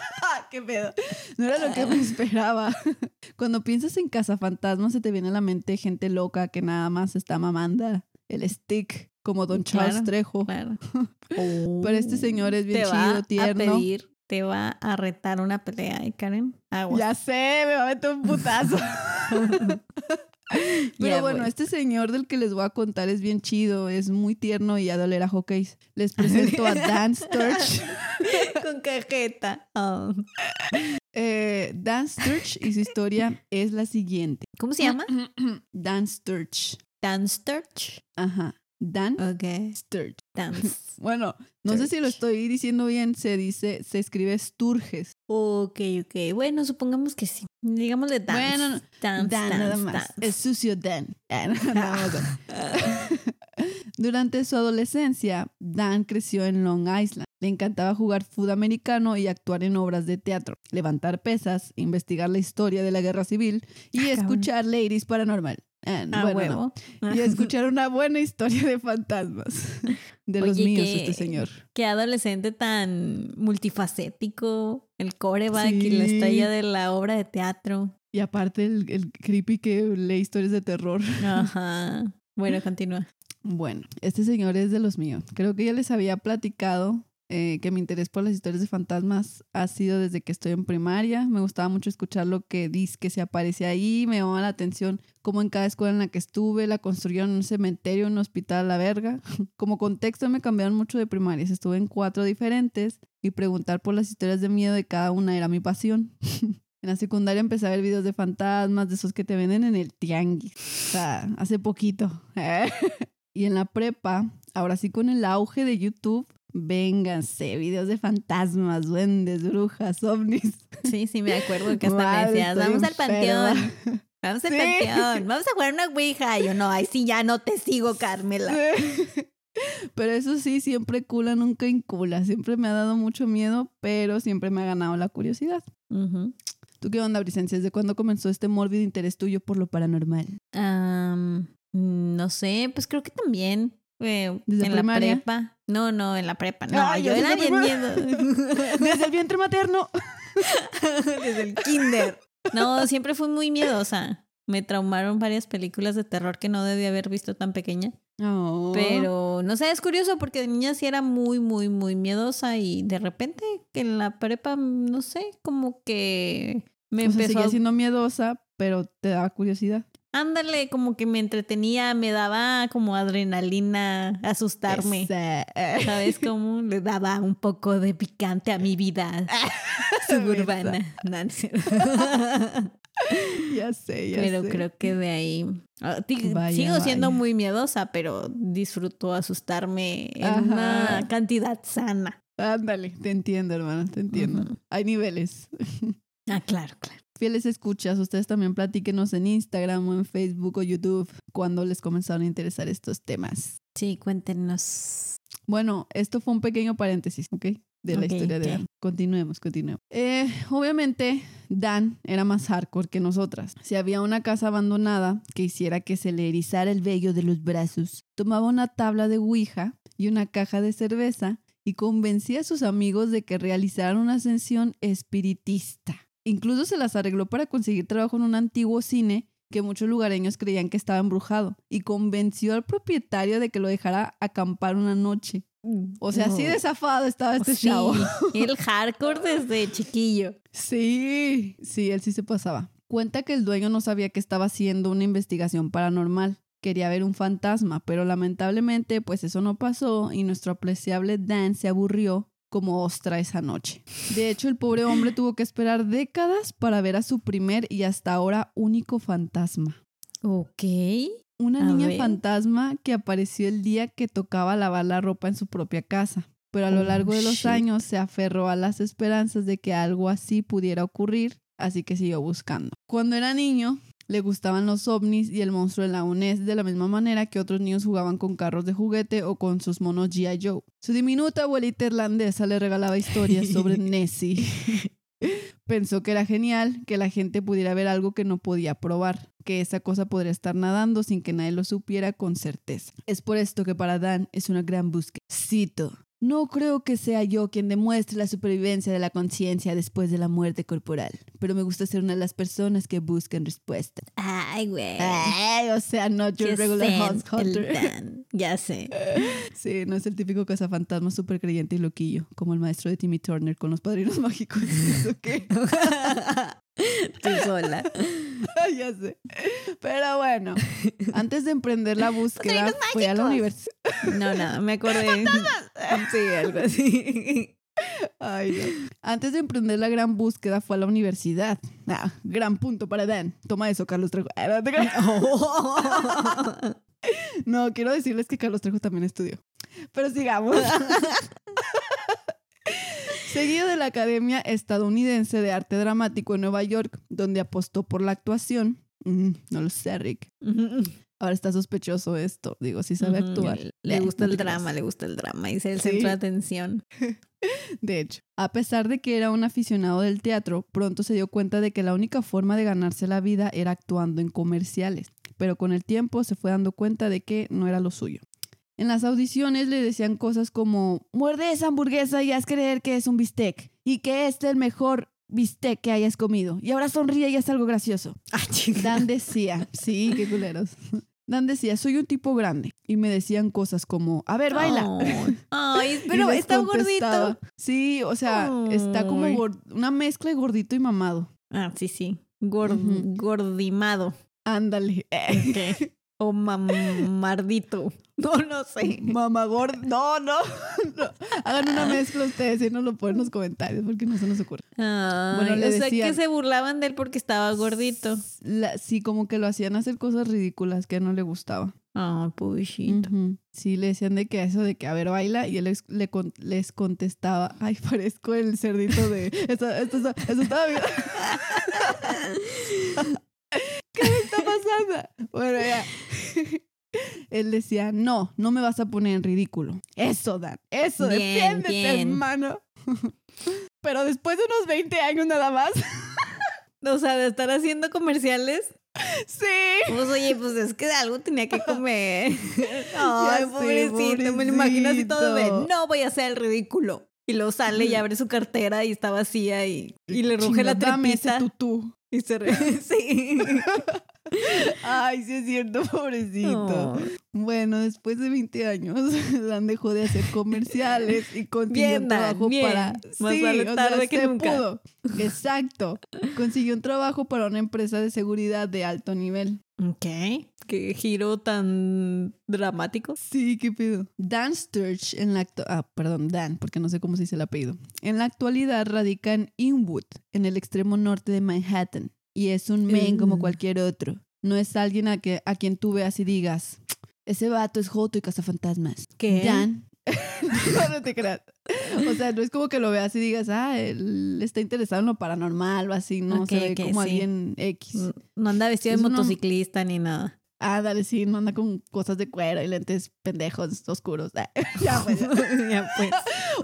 Speaker 2: ¡Qué pedo! No era lo que me esperaba. Cuando piensas en cazafantasmas, se te viene a la mente gente loca que nada más está mamando el stick, como Don Charles
Speaker 1: Claro,
Speaker 2: Trejo.
Speaker 1: Claro.
Speaker 2: Pero este señor es bien
Speaker 1: te
Speaker 2: chido,
Speaker 1: va
Speaker 2: tierno.
Speaker 1: A pedir, te va a retar una pelea, ¿eh, Karen? Aguas.
Speaker 2: Ya sé, me va a meter un putazo. Pero
Speaker 1: Ya,
Speaker 2: bueno, este señor del que les voy a contar es bien chido, es muy tierno y a doler a hockeys. Les presento a Dan Sturge.
Speaker 1: Con cajeta. Oh.
Speaker 2: Eh, Dan Sturge y su historia es la siguiente.
Speaker 1: ¿Cómo se llama?
Speaker 2: Dan Sturge.
Speaker 1: Dan Sturge.
Speaker 2: Ajá. Dan
Speaker 1: Ok.
Speaker 2: Sturge.
Speaker 1: Dance.
Speaker 2: Bueno, no sé si lo estoy diciendo bien, se dice, se escribe Sturges.
Speaker 1: Ok, ok. Bueno, supongamos que sí. Digámosle dance.
Speaker 2: Bueno,
Speaker 1: dance,
Speaker 2: Dan
Speaker 1: dance,
Speaker 2: nada más.
Speaker 1: dance.
Speaker 2: Es sucio Dan. Ah, no, nada más. Durante su adolescencia, Dan creció en Long Island. Le encantaba jugar fútbol americano y actuar en obras de teatro, levantar pesas, investigar la historia de la guerra civil y
Speaker 1: Ah, cabrón.
Speaker 2: escuchar Ladies Paranormal. Ah, bueno,
Speaker 1: huevo.
Speaker 2: no. Y escuchar una buena historia de fantasmas. De los míos, este señor.
Speaker 1: Qué adolescente tan multifacético. El coreback y la
Speaker 2: Sí.
Speaker 1: estrella de la obra de teatro.
Speaker 2: Y aparte el, el creepy que lee historias de terror.
Speaker 1: Ajá. Bueno, continúa.
Speaker 2: Bueno, este señor es de los míos. Creo que ya les había platicado eh, que mi interés por las historias de fantasmas ha sido desde que estoy en primaria. Me gustaba mucho escuchar lo que dice que se aparece ahí. Me llamaba la atención cómo en cada escuela en la que estuve la construyeron un cementerio, un hospital a la verga. Como contexto me cambiaron mucho de primarias. Estuve en cuatro diferentes y preguntar por las historias de miedo de cada una era mi pasión. En la secundaria empecé a ver videos de fantasmas, de esos que te venden en el tianguis. O sea, hace poquito. Y en la prepa, ahora sí con el auge de YouTube, vénganse, videos de fantasmas, duendes, brujas, ovnis.
Speaker 1: Sí, sí, me acuerdo que hasta me
Speaker 2: Madre,
Speaker 1: decías,
Speaker 2: estoy
Speaker 1: vamos al panteón. Vamos al panteón. Vamos a jugar una ouija. Y yo, no, ay, sí, ya no te sigo, Carmela.
Speaker 2: Pero eso sí, siempre cula, nunca incula. Siempre me ha dado mucho miedo, pero siempre me ha ganado la curiosidad. ¿Tú qué onda, Bricencia? ¿Desde cuándo comenzó este mórbido interés tuyo por lo paranormal?
Speaker 1: No sé, pues creo que también. eh,
Speaker 2: ¿Desde
Speaker 1: en
Speaker 2: primaria?
Speaker 1: la prepa. No, no, en la prepa. No,
Speaker 2: Ay,
Speaker 1: yo era bien miedo.
Speaker 2: Desde el vientre materno.
Speaker 1: Desde el kinder. No, siempre fui muy miedosa. Me traumaron varias películas de terror que no debía haber visto tan pequeña.
Speaker 2: Oh.
Speaker 1: Pero no sé, es curioso porque de niña sí era muy, muy, muy miedosa y de repente en la prepa, no sé, como que me
Speaker 2: o sea,
Speaker 1: empezó
Speaker 2: seguía
Speaker 1: a...
Speaker 2: siendo miedosa, pero te daba curiosidad.
Speaker 1: Ándale, como que me entretenía, me daba como adrenalina asustarme.
Speaker 2: Esa.
Speaker 1: ¿Sabes cómo? Le daba un poco de picante a mi vida suburbana.
Speaker 2: Ya sé, ya
Speaker 1: pero
Speaker 2: sé.
Speaker 1: creo que de ahí ah,
Speaker 2: Vaya,
Speaker 1: sigo siendo
Speaker 2: vaya.
Speaker 1: muy miedosa, pero disfruto asustarme en
Speaker 2: Ajá.
Speaker 1: una cantidad sana.
Speaker 2: Ándale, te entiendo, hermano, te entiendo. Hay niveles.
Speaker 1: Ah, claro, claro.
Speaker 2: Fieles escuchas, ustedes también platíquenos en Instagram o en Facebook o YouTube cuando les comenzaron a interesar estos temas.
Speaker 1: Sí, cuéntenos.
Speaker 2: Bueno, esto fue un pequeño paréntesis, ¿ok? de la historia de. Dan. Continuemos, continuemos. Eh, obviamente, Dan era más hardcore que nosotras. Si había una casa abandonada que hiciera que se le erizara el vello de los brazos, tomaba una tabla de Ouija y una caja de cerveza y convencía a sus amigos de que realizaran una ascensión espiritista. Incluso se las arregló para conseguir trabajo en un antiguo cine que muchos lugareños creían que estaba embrujado y convenció al propietario de que lo dejara acampar una noche. O sea, así de zafado estaba este
Speaker 1: Sí,
Speaker 2: chavo.
Speaker 1: el hardcore desde chiquillo.
Speaker 2: Sí, sí, él sí se pasaba. Cuenta que el dueño no sabía que estaba haciendo una investigación paranormal. Quería ver un fantasma, pero lamentablemente pues eso no pasó y nuestro apreciable Dan se aburrió como ostra esa noche. De hecho, el pobre hombre tuvo que esperar décadas para ver a su primer y hasta ahora único fantasma.
Speaker 1: Ok.
Speaker 2: Una
Speaker 1: A
Speaker 2: niña
Speaker 1: ver.
Speaker 2: fantasma que apareció el día que tocaba lavar la ropa en su propia casa. Pero a lo
Speaker 1: Oh,
Speaker 2: largo de los
Speaker 1: shit.
Speaker 2: años se aferró a las esperanzas de que algo así pudiera ocurrir, así que siguió buscando. Cuando era niño, le gustaban los ovnis y el monstruo de la UNES de la misma manera que otros niños jugaban con carros de juguete o con sus monos G.I. Joe. Su diminuta abuelita irlandesa le regalaba historias sobre Nessie. Pensó que era genial que la gente pudiera ver algo que no podía probar, que esa cosa podría estar nadando sin que nadie lo supiera con certeza. Es por esto que para Dan es una gran búsqueda. Cito. No creo que sea yo quien demuestre la supervivencia de la conciencia después de la muerte corporal, pero me gusta ser una de las personas que buscan respuesta.
Speaker 1: Ay, güey.
Speaker 2: Ay, o sea, no your regular house hunter.
Speaker 1: Ya sé.
Speaker 2: Sí, no es el típico cazafantasma súper creyente y loquillo, como el maestro de Timmy Turner con los padrinos mágicos. ¿Eso qué?
Speaker 1: Tú sola.
Speaker 2: ya sé. Pero bueno, antes de emprender la búsqueda, fue a la universidad.
Speaker 1: No, no, me acordé. Sí, algo así.
Speaker 2: Ay, no. Antes de emprender la gran búsqueda, fue a la universidad. Ah, gran punto para Dan. Toma eso, Carlos Trejo. Ah. No, quiero decirles que Carlos Trejo también estudió. Pero sigamos. Seguido de la Academia Estadounidense de Arte Dramático en Nueva York, donde apostó por la actuación. Mm, no lo sé, Rick. Ahora está sospechoso esto. Digo, sí sabe actuar.
Speaker 1: Le gusta el drama, le gusta el drama y ser el
Speaker 2: Sí.
Speaker 1: centro de atención.
Speaker 2: De hecho, a pesar de que era un aficionado del teatro, pronto se dio cuenta de que la única forma de ganarse la vida era actuando en comerciales, pero con el tiempo se fue dando cuenta de que no era lo suyo. En las audiciones le decían cosas como, muerde esa hamburguesa y haz creer que es un bistec, y que este es el mejor bistec que hayas comido, y ahora sonríe y haz algo gracioso.
Speaker 1: Ah, chica.
Speaker 2: Dan decía, sí, qué culeros. Dan decía, soy un tipo grande, y me decían cosas como, a ver, baila.
Speaker 1: Ay, pero está gordito.
Speaker 2: Sí, o sea, está como una mezcla de gordito y mamado.
Speaker 1: Ah, sí, sí. Gord-. Gordimado.
Speaker 2: Ándale.
Speaker 1: Ok. O mamardito. No, no sé.
Speaker 2: Mamá gordo. No, no, no. Hagan una mezcla ustedes y nos lo ponen en los comentarios porque no se nos ocurre.
Speaker 1: Ay,
Speaker 2: Bueno, le
Speaker 1: o sea que se burlaban de él porque estaba gordito.
Speaker 2: La- sí, como que lo hacían hacer cosas ridículas que no le gustaba.
Speaker 1: Ay, pobrecito.
Speaker 2: Sí, le decían de que eso de que a ver baila y él les, le con- les contestaba, ay, parezco el cerdito de... Eso, eso, eso estaba bien. ¿Qué me está pasando? Bueno, ya. Él decía, no, no me vas a poner en ridículo. Eso, Dan, eso,
Speaker 1: Bien,
Speaker 2: defiéndete,
Speaker 1: bien.
Speaker 2: hermano. Pero después de unos 20 años nada más.
Speaker 1: O sea, de estar haciendo comerciales.
Speaker 2: sí.
Speaker 1: Pues oye, pues es que algo tenía que comer. Ay,
Speaker 2: sé,
Speaker 1: pobrecito. Me lo imagino así todo de
Speaker 2: pobrecito.
Speaker 1: no voy a hacer el ridículo. Y luego sale y abre su cartera y está vacía y, y le ruge la
Speaker 2: Chinga, dame ese tutú.
Speaker 1: Y se re... Sí.
Speaker 2: Ay, sí es cierto, pobrecito.
Speaker 1: Oh.
Speaker 2: Bueno, después de 20 años, Dan dejó de hacer comerciales y consiguió
Speaker 1: Bien,
Speaker 2: un trabajo
Speaker 1: bien.
Speaker 2: para...
Speaker 1: Más vale
Speaker 2: o
Speaker 1: tarde que
Speaker 2: se
Speaker 1: nunca.
Speaker 2: pudo. Exacto. Consiguió un trabajo para una empresa de seguridad de alto nivel.
Speaker 1: Ok. Qué giro tan dramático.
Speaker 2: Sí, qué pedo. Dan Sturge en la ah, perdón, Dan, porque no sé cómo se dice el apellido. En la actualidad radica en Inwood, en el extremo norte de Manhattan, y es un men como cualquier otro. No es alguien a, que, a quien tú veas y digas, ese vato es joto y cazafantasmas.
Speaker 1: ¿Qué?
Speaker 2: Dan. no, no te creas. O sea, no es como que lo veas y digas, ah, él está interesado en lo paranormal o así, no,
Speaker 1: Ok,
Speaker 2: se ve como
Speaker 1: sí.
Speaker 2: alguien X.
Speaker 1: No anda vestido
Speaker 2: Es
Speaker 1: de
Speaker 2: una-
Speaker 1: motociclista ni nada.
Speaker 2: Ándale, sí, no anda con cosas de cuero y lentes pendejos oscuros. ya, pues, ya.
Speaker 1: ya pues.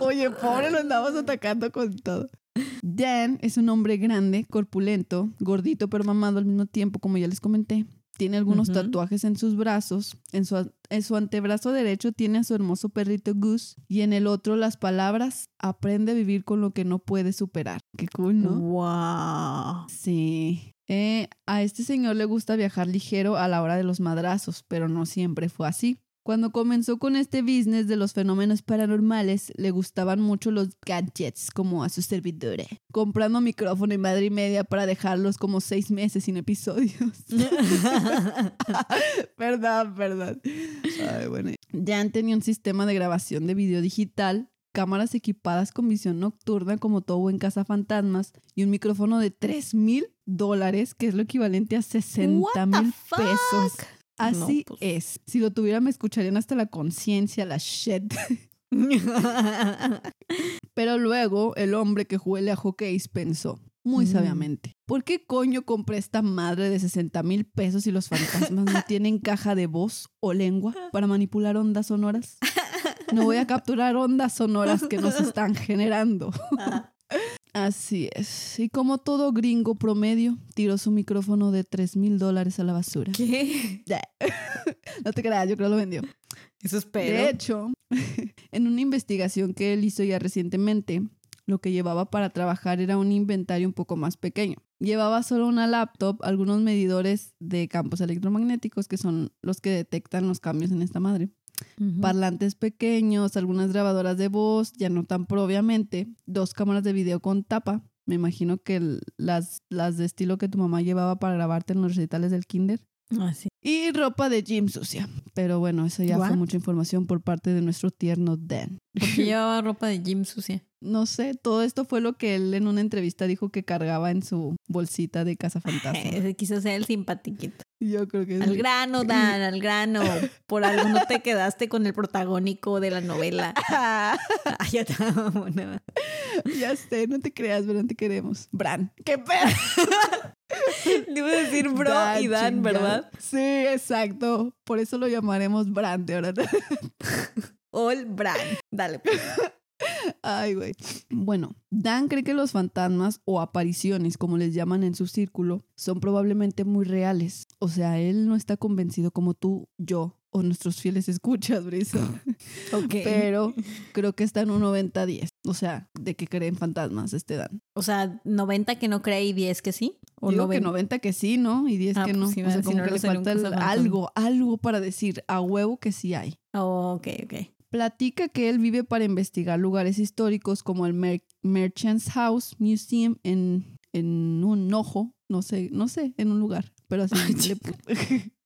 Speaker 2: Oye, pobre, lo andamos atacando con todo. Dan es un hombre grande, corpulento, gordito pero mamado al mismo tiempo, como ya les comenté. Tiene algunos tatuajes en sus brazos. En su, en su antebrazo derecho tiene a su hermoso perrito Goose. Y en el otro las palabras, aprende a vivir con lo que no puede superar. Qué cool, ¿no?
Speaker 1: Wow.
Speaker 2: Sí. Eh, a este señor le gusta viajar ligero a la hora de los madrazos, pero no siempre fue así. Cuando comenzó con este business de los fenómenos paranormales, le gustaban mucho los gadgets, como a su servidora, comprando micrófono y madre y media para dejarlos como seis meses sin episodios. verdad, verdad. Ay, bueno. Jan tenía un sistema de grabación de video digital, cámaras equipadas con visión nocturna como todo buen cazafantasmas y un micrófono de 3 mil dólares, que es lo equivalente a 60
Speaker 1: What the
Speaker 2: mil pesos. Así
Speaker 1: pues.
Speaker 2: es. Si lo tuviera me escucharían hasta la conciencia, la shit. Pero luego el hombre que huele a hockeys pensó, muy
Speaker 1: Mm.
Speaker 2: sabiamente, ¿por qué coño compré esta madre de 60 mil pesos si los fantasmas no tienen caja de voz o lengua para manipular ondas sonoras? No voy a capturar ondas sonoras que nos están generando. Así es. Y como todo gringo promedio, tiró su micrófono de 3 mil dólares a la basura.
Speaker 1: ¿Qué?
Speaker 2: No te creas, yo creo que lo vendió.
Speaker 1: Eso
Speaker 2: De
Speaker 1: espero.
Speaker 2: hecho, en una investigación que él hizo ya recientemente, lo que llevaba para trabajar era un inventario un poco más pequeño. Llevaba solo una laptop, algunos medidores de campos electromagnéticos, que son los que detectan los cambios en esta madre, Parlantes pequeños, algunas grabadoras de voz, ya no tan pro obviamente, dos cámaras de video con tapa. Me imagino que las, las de estilo que tu mamá llevaba para grabarte en los recitales del kinder.
Speaker 1: Ah, sí.
Speaker 2: Y ropa de gym sucia. Pero bueno, eso ya fue mucha información por parte de nuestro tierno Dan.
Speaker 1: Porque llevaba ropa de gym sucia.
Speaker 2: No sé, todo esto fue lo que él en una entrevista dijo que cargaba en su bolsita de casa fantasma.
Speaker 1: Ese quiso ser el simpatiquito.
Speaker 2: Yo creo que
Speaker 1: Al
Speaker 2: sí.
Speaker 1: grano, Dan, al grano. Por algo no te quedaste con el protagónico de la novela. Ay, ya te amo, no.
Speaker 2: ya sé, no te creas, pero no te queremos. Bran, qué pedo.
Speaker 1: A decir bro y Dan,
Speaker 2: chingada.
Speaker 1: ¿verdad?
Speaker 2: Sí, exacto. Por eso lo llamaremos Bran de ahora.
Speaker 1: All Bran. Dale. pues.
Speaker 2: Ay, güey. Bueno, Dan cree que los fantasmas o apariciones, como les llaman en su círculo, son probablemente muy reales. O sea, él no está convencido como tú, yo o nuestros fieles escuchas, Brisa.
Speaker 1: Ok.
Speaker 2: Pero creo que está en un 90-10. O sea, de que creen fantasmas este Dan.
Speaker 1: O sea, 90 que no cree y 10 que sí. O
Speaker 2: Digo que
Speaker 1: 90.
Speaker 2: 90 que sí, ¿no? Y 10
Speaker 1: Ah,
Speaker 2: que
Speaker 1: pues
Speaker 2: no.
Speaker 1: sí,
Speaker 2: o sea, como que le falta el- algo, algo para decir a huevo que sí hay.
Speaker 1: Oh, ok, ok.
Speaker 2: Platica que él vive para investigar lugares históricos como el Mer- Merchant's House Museum en, en un ojo, no sé, no sé, en un lugar, pero así le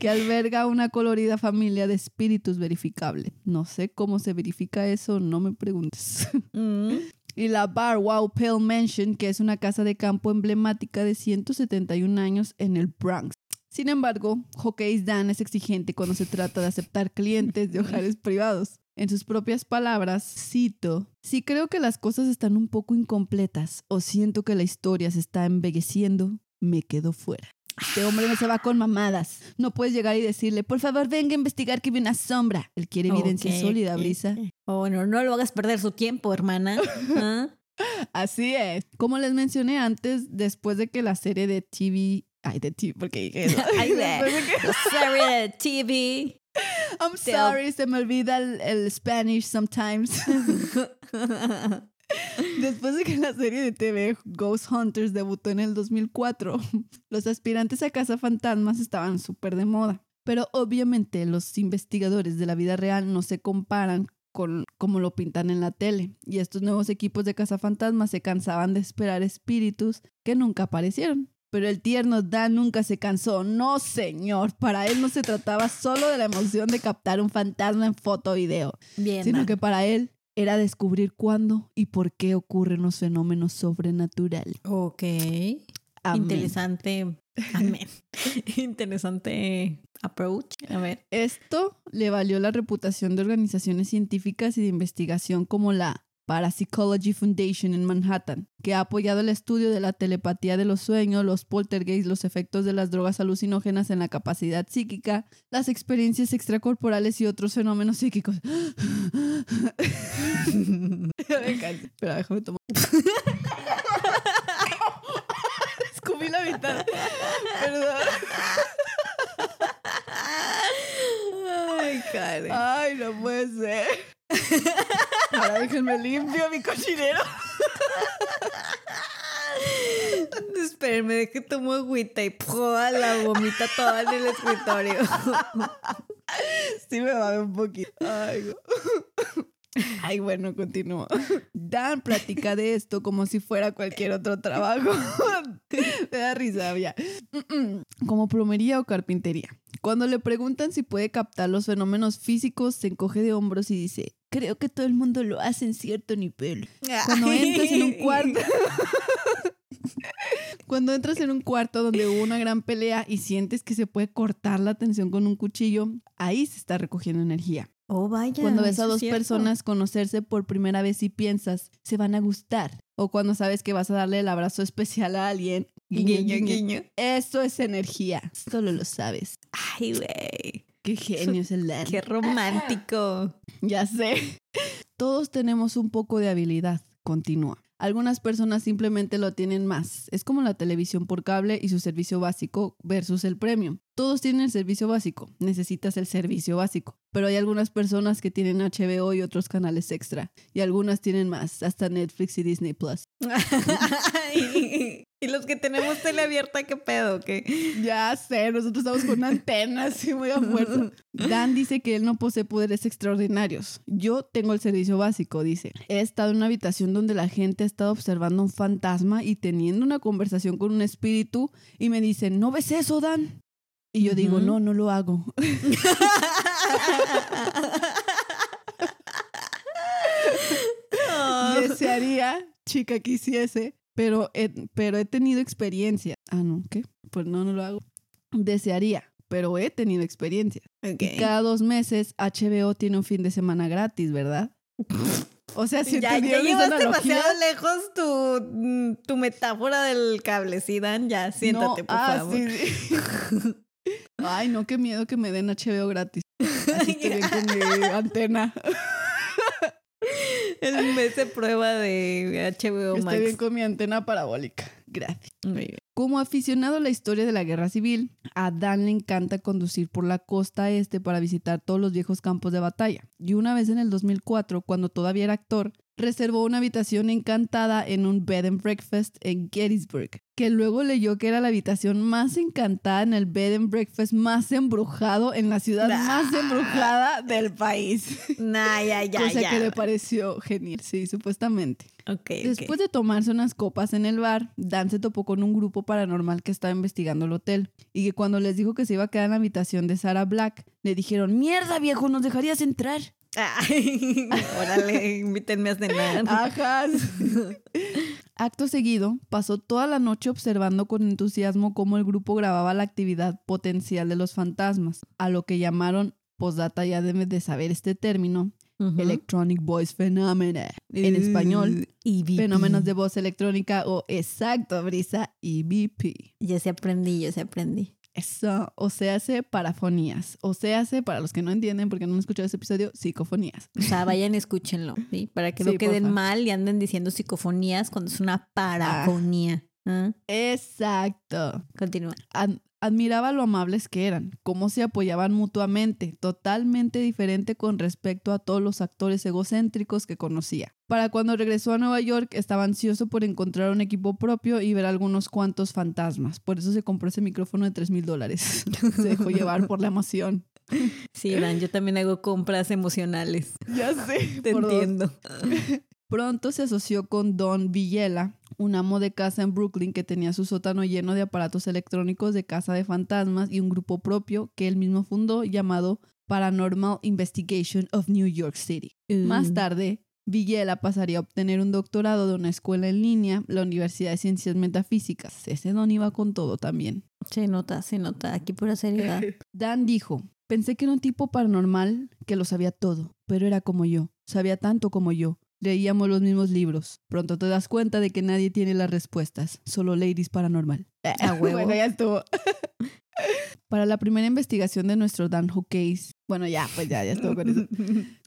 Speaker 2: que alberga una colorida familia de espíritus verificable. No sé cómo se verifica eso, no me preguntes.
Speaker 1: Mm.
Speaker 2: y la Bar Wow Pale Mansion, que es una casa de campo emblemática de 171 años en el Bronx. Sin embargo, Hockey's Dan es exigente cuando se trata de aceptar clientes de hogares privados. En sus propias palabras, cito, si creo que las cosas están un poco incompletas o siento que la historia se está envejeciendo, me quedo fuera. Este hombre no se va con mamadas. No puedes llegar y decirle, por favor, venga a investigar que vi una sombra. Él quiere evidencia sólida,
Speaker 1: ok,
Speaker 2: Brisa.
Speaker 1: ok. Oh, bueno, no lo hagas perder su tiempo, hermana. ¿Ah?
Speaker 2: Así es. Como les mencioné antes, después de que la serie de TV. Ay, de TV, porque dije eso.
Speaker 1: Ay, de-
Speaker 2: Después de que-
Speaker 1: La serie de TV.
Speaker 2: I'm sorry, se me olvida el, el Spanish sometimes. Después de que la serie de TV Ghost Hunters debutó en el 2004, los aspirantes a Casa Fantasmas estaban súper de moda. Pero obviamente los investigadores de la vida real no se comparan con como lo pintan en la tele. Y estos nuevos equipos de cazafantasmas se cansaban de esperar espíritus que nunca aparecieron. Pero el tierno Dan nunca se cansó. No, señor. Para él no se trataba solo de la emoción de captar un fantasma en foto o video,
Speaker 1: Bien.
Speaker 2: sino
Speaker 1: Dan.
Speaker 2: que para él era descubrir cuándo y por qué ocurren los fenómenos sobrenaturales.
Speaker 1: Ok.
Speaker 2: Amén.
Speaker 1: Interesante. Amén. Interesante approach. A ver.
Speaker 2: Esto le valió la reputación de organizaciones científicas y de investigación como la Parapsychology Foundation en Manhattan, que ha apoyado el estudio de la telepatía de los sueños, los poltergeists, los efectos de las drogas alucinógenas en la capacidad psíquica, las experiencias extracorporales y otros fenómenos psíquicos. Espera, déjame tomar. Escupí la mitad. Perdón.
Speaker 1: Ay, Karen.
Speaker 2: Ay, no puede ser. Ahora déjenme limpio mi cochinero.
Speaker 1: Espérenme, de que tomo agüita y ¡pua! la vomita toda en el escritorio.
Speaker 2: Sí me va un poquito. Ay, no. Ay, bueno, continúo. Dan platica de esto como si fuera cualquier otro trabajo. Me da risa, ya. Como plomería o carpintería. Cuando le preguntan si puede captar los fenómenos físicos, se encoge de hombros y dice, creo que todo el mundo lo hace en cierto nivel. Cuando entras en un cuarto... Cuando entras en un cuarto donde hubo una gran pelea y sientes que se puede cortar la tensión con un cuchillo, ahí se está recogiendo energía.
Speaker 1: Oh, vaya.
Speaker 2: Cuando ves a dos personas conocerse por primera vez y piensas, se van a gustar. O cuando sabes que vas a darle el abrazo especial a alguien. guiño,
Speaker 1: Guiño,
Speaker 2: guiño. Eso es energía. Solo lo sabes.
Speaker 1: Ay, güey.
Speaker 2: Qué genio es el.
Speaker 1: Qué romántico.
Speaker 2: Ya sé. Todos tenemos un poco de habilidad. Continúa. Algunas personas simplemente lo tienen más. Es como la televisión por cable y su servicio básico versus el premium. Todos tienen el servicio básico. Necesitas el servicio básico. Pero hay algunas personas que tienen HBO y otros canales extra. Y algunas tienen más, hasta Netflix y Disney Plus.
Speaker 1: y, los que tenemos tele abierta, ¿qué pedo? ¿Qué?
Speaker 2: Ya sé, nosotros estamos con una antena así muy a fuerza. Dan dice que él no posee poderes extraordinarios. Yo tengo el servicio básico, dice. He estado en una habitación donde la gente ha estado observando un fantasma y teniendo una conversación con un espíritu y me dicen, ¿no ves eso, Dan? Y yo digo,
Speaker 1: Ujú.
Speaker 2: no, no lo hago. Desearía, chica, quisiese, pero he, pero he tenido experiencia. Ah, no, ¿qué? Pues no, no lo hago. Desearía, pero he tenido experiencia.
Speaker 1: Ok.
Speaker 2: Y cada dos meses HBO tiene un fin de semana gratis, ¿verdad? O sea, si
Speaker 1: ya, ya llevas demasiado lejos tu, mm, tu metáfora del cable, ¿sí, Dan? Ya, siéntate,
Speaker 2: no,
Speaker 1: por
Speaker 2: ah,
Speaker 1: favor.
Speaker 2: sí, sí. Ay, no, qué miedo que me den HBO gratis. Así estoy bien con mi antena.
Speaker 1: El mes de prueba de HBO Max.
Speaker 2: Estoy bien con mi antena parabólica. Gracias.
Speaker 1: Muy bien.
Speaker 2: Como aficionado a la historia de la guerra civil, a Dan le encanta conducir por la costa este para visitar todos los viejos campos de batalla. Y una vez en el 2004, cuando todavía era actor, reservó una habitación encantada en un bed and breakfast en Gettysburg, que luego leyó que era la habitación más encantada en el bed and breakfast más embrujado en la ciudad
Speaker 1: Nah.
Speaker 2: más embrujada del país.
Speaker 1: Nah, ya, ya,
Speaker 2: Cosa
Speaker 1: ya.
Speaker 2: que le pareció genial, sí, supuestamente.
Speaker 1: Ok, ok.
Speaker 2: Después de tomarse unas copas en el bar, Dan se topó con un grupo paranormal que estaba investigando el hotel y que cuando les dijo que se iba a quedar en la habitación de Sarah Black, le dijeron, mierda viejo, ¿nos dejarías entrar?
Speaker 1: Ay, órale, invítenme a cenar.
Speaker 2: Ajá. Acto seguido, pasó toda la noche observando con entusiasmo cómo el grupo grababa la actividad potencial de los fantasmas, a lo que llamaron, postdata ya debes de saber este término. Electronic Voice Phenomena, en español,
Speaker 1: EVP.
Speaker 2: fenómenos de voz electrónica o exacto, brisa, EVP.
Speaker 1: Ya se aprendí, ya se aprendí.
Speaker 2: Eso, o se hace parafonías, o se hace, para los que no entienden porque no han escuchado ese episodio, psicofonías.
Speaker 1: O sea, vayan escúchenlo, ¿sí? Para que
Speaker 2: Sí,
Speaker 1: no queden mal y anden diciendo psicofonías cuando es una parafonía. ¿Ah?
Speaker 2: Exacto.
Speaker 1: Continúa.
Speaker 2: Admiraba lo amables que eran, cómo se apoyaban mutuamente, totalmente diferente con respecto a todos los actores egocéntricos que conocía. Para cuando regresó a Nueva York estaba ansioso por encontrar un equipo propio y ver algunos cuantos fantasmas. Por eso se compró ese micrófono de 3 mil dólares. se dejó llevar por la emoción.
Speaker 1: Sí, Dan, yo también hago compras emocionales.
Speaker 2: Ya sé.
Speaker 1: Te
Speaker 2: dos.
Speaker 1: entiendo.
Speaker 2: Pronto se asoció con Don Villela, un amo de casa en Brooklyn que tenía su sótano lleno de aparatos electrónicos de casa de fantasmas y un grupo propio que él mismo fundó llamado Paranormal Investigation of New York City. Más
Speaker 1: Mm.
Speaker 2: tarde, Villela pasaría a obtener un doctorado de una escuela en línea, la Universidad de Ciencias Metafísicas. Ese don iba con todo también.
Speaker 1: Se nota, se nota. Aquí pura seriedad.
Speaker 2: Dan dijo, pensé que era un tipo paranormal que lo sabía todo, pero era como yo, sabía tanto como yo. Leíamos los mismos libros. Pronto te das cuenta de que nadie tiene las respuestas, solo Ladies Paranormal.
Speaker 1: A huevo.
Speaker 2: Bueno, ya estuvo. Para la primera investigación de nuestro Dan Case, bueno, ya, pues ya, ya estuvo con eso.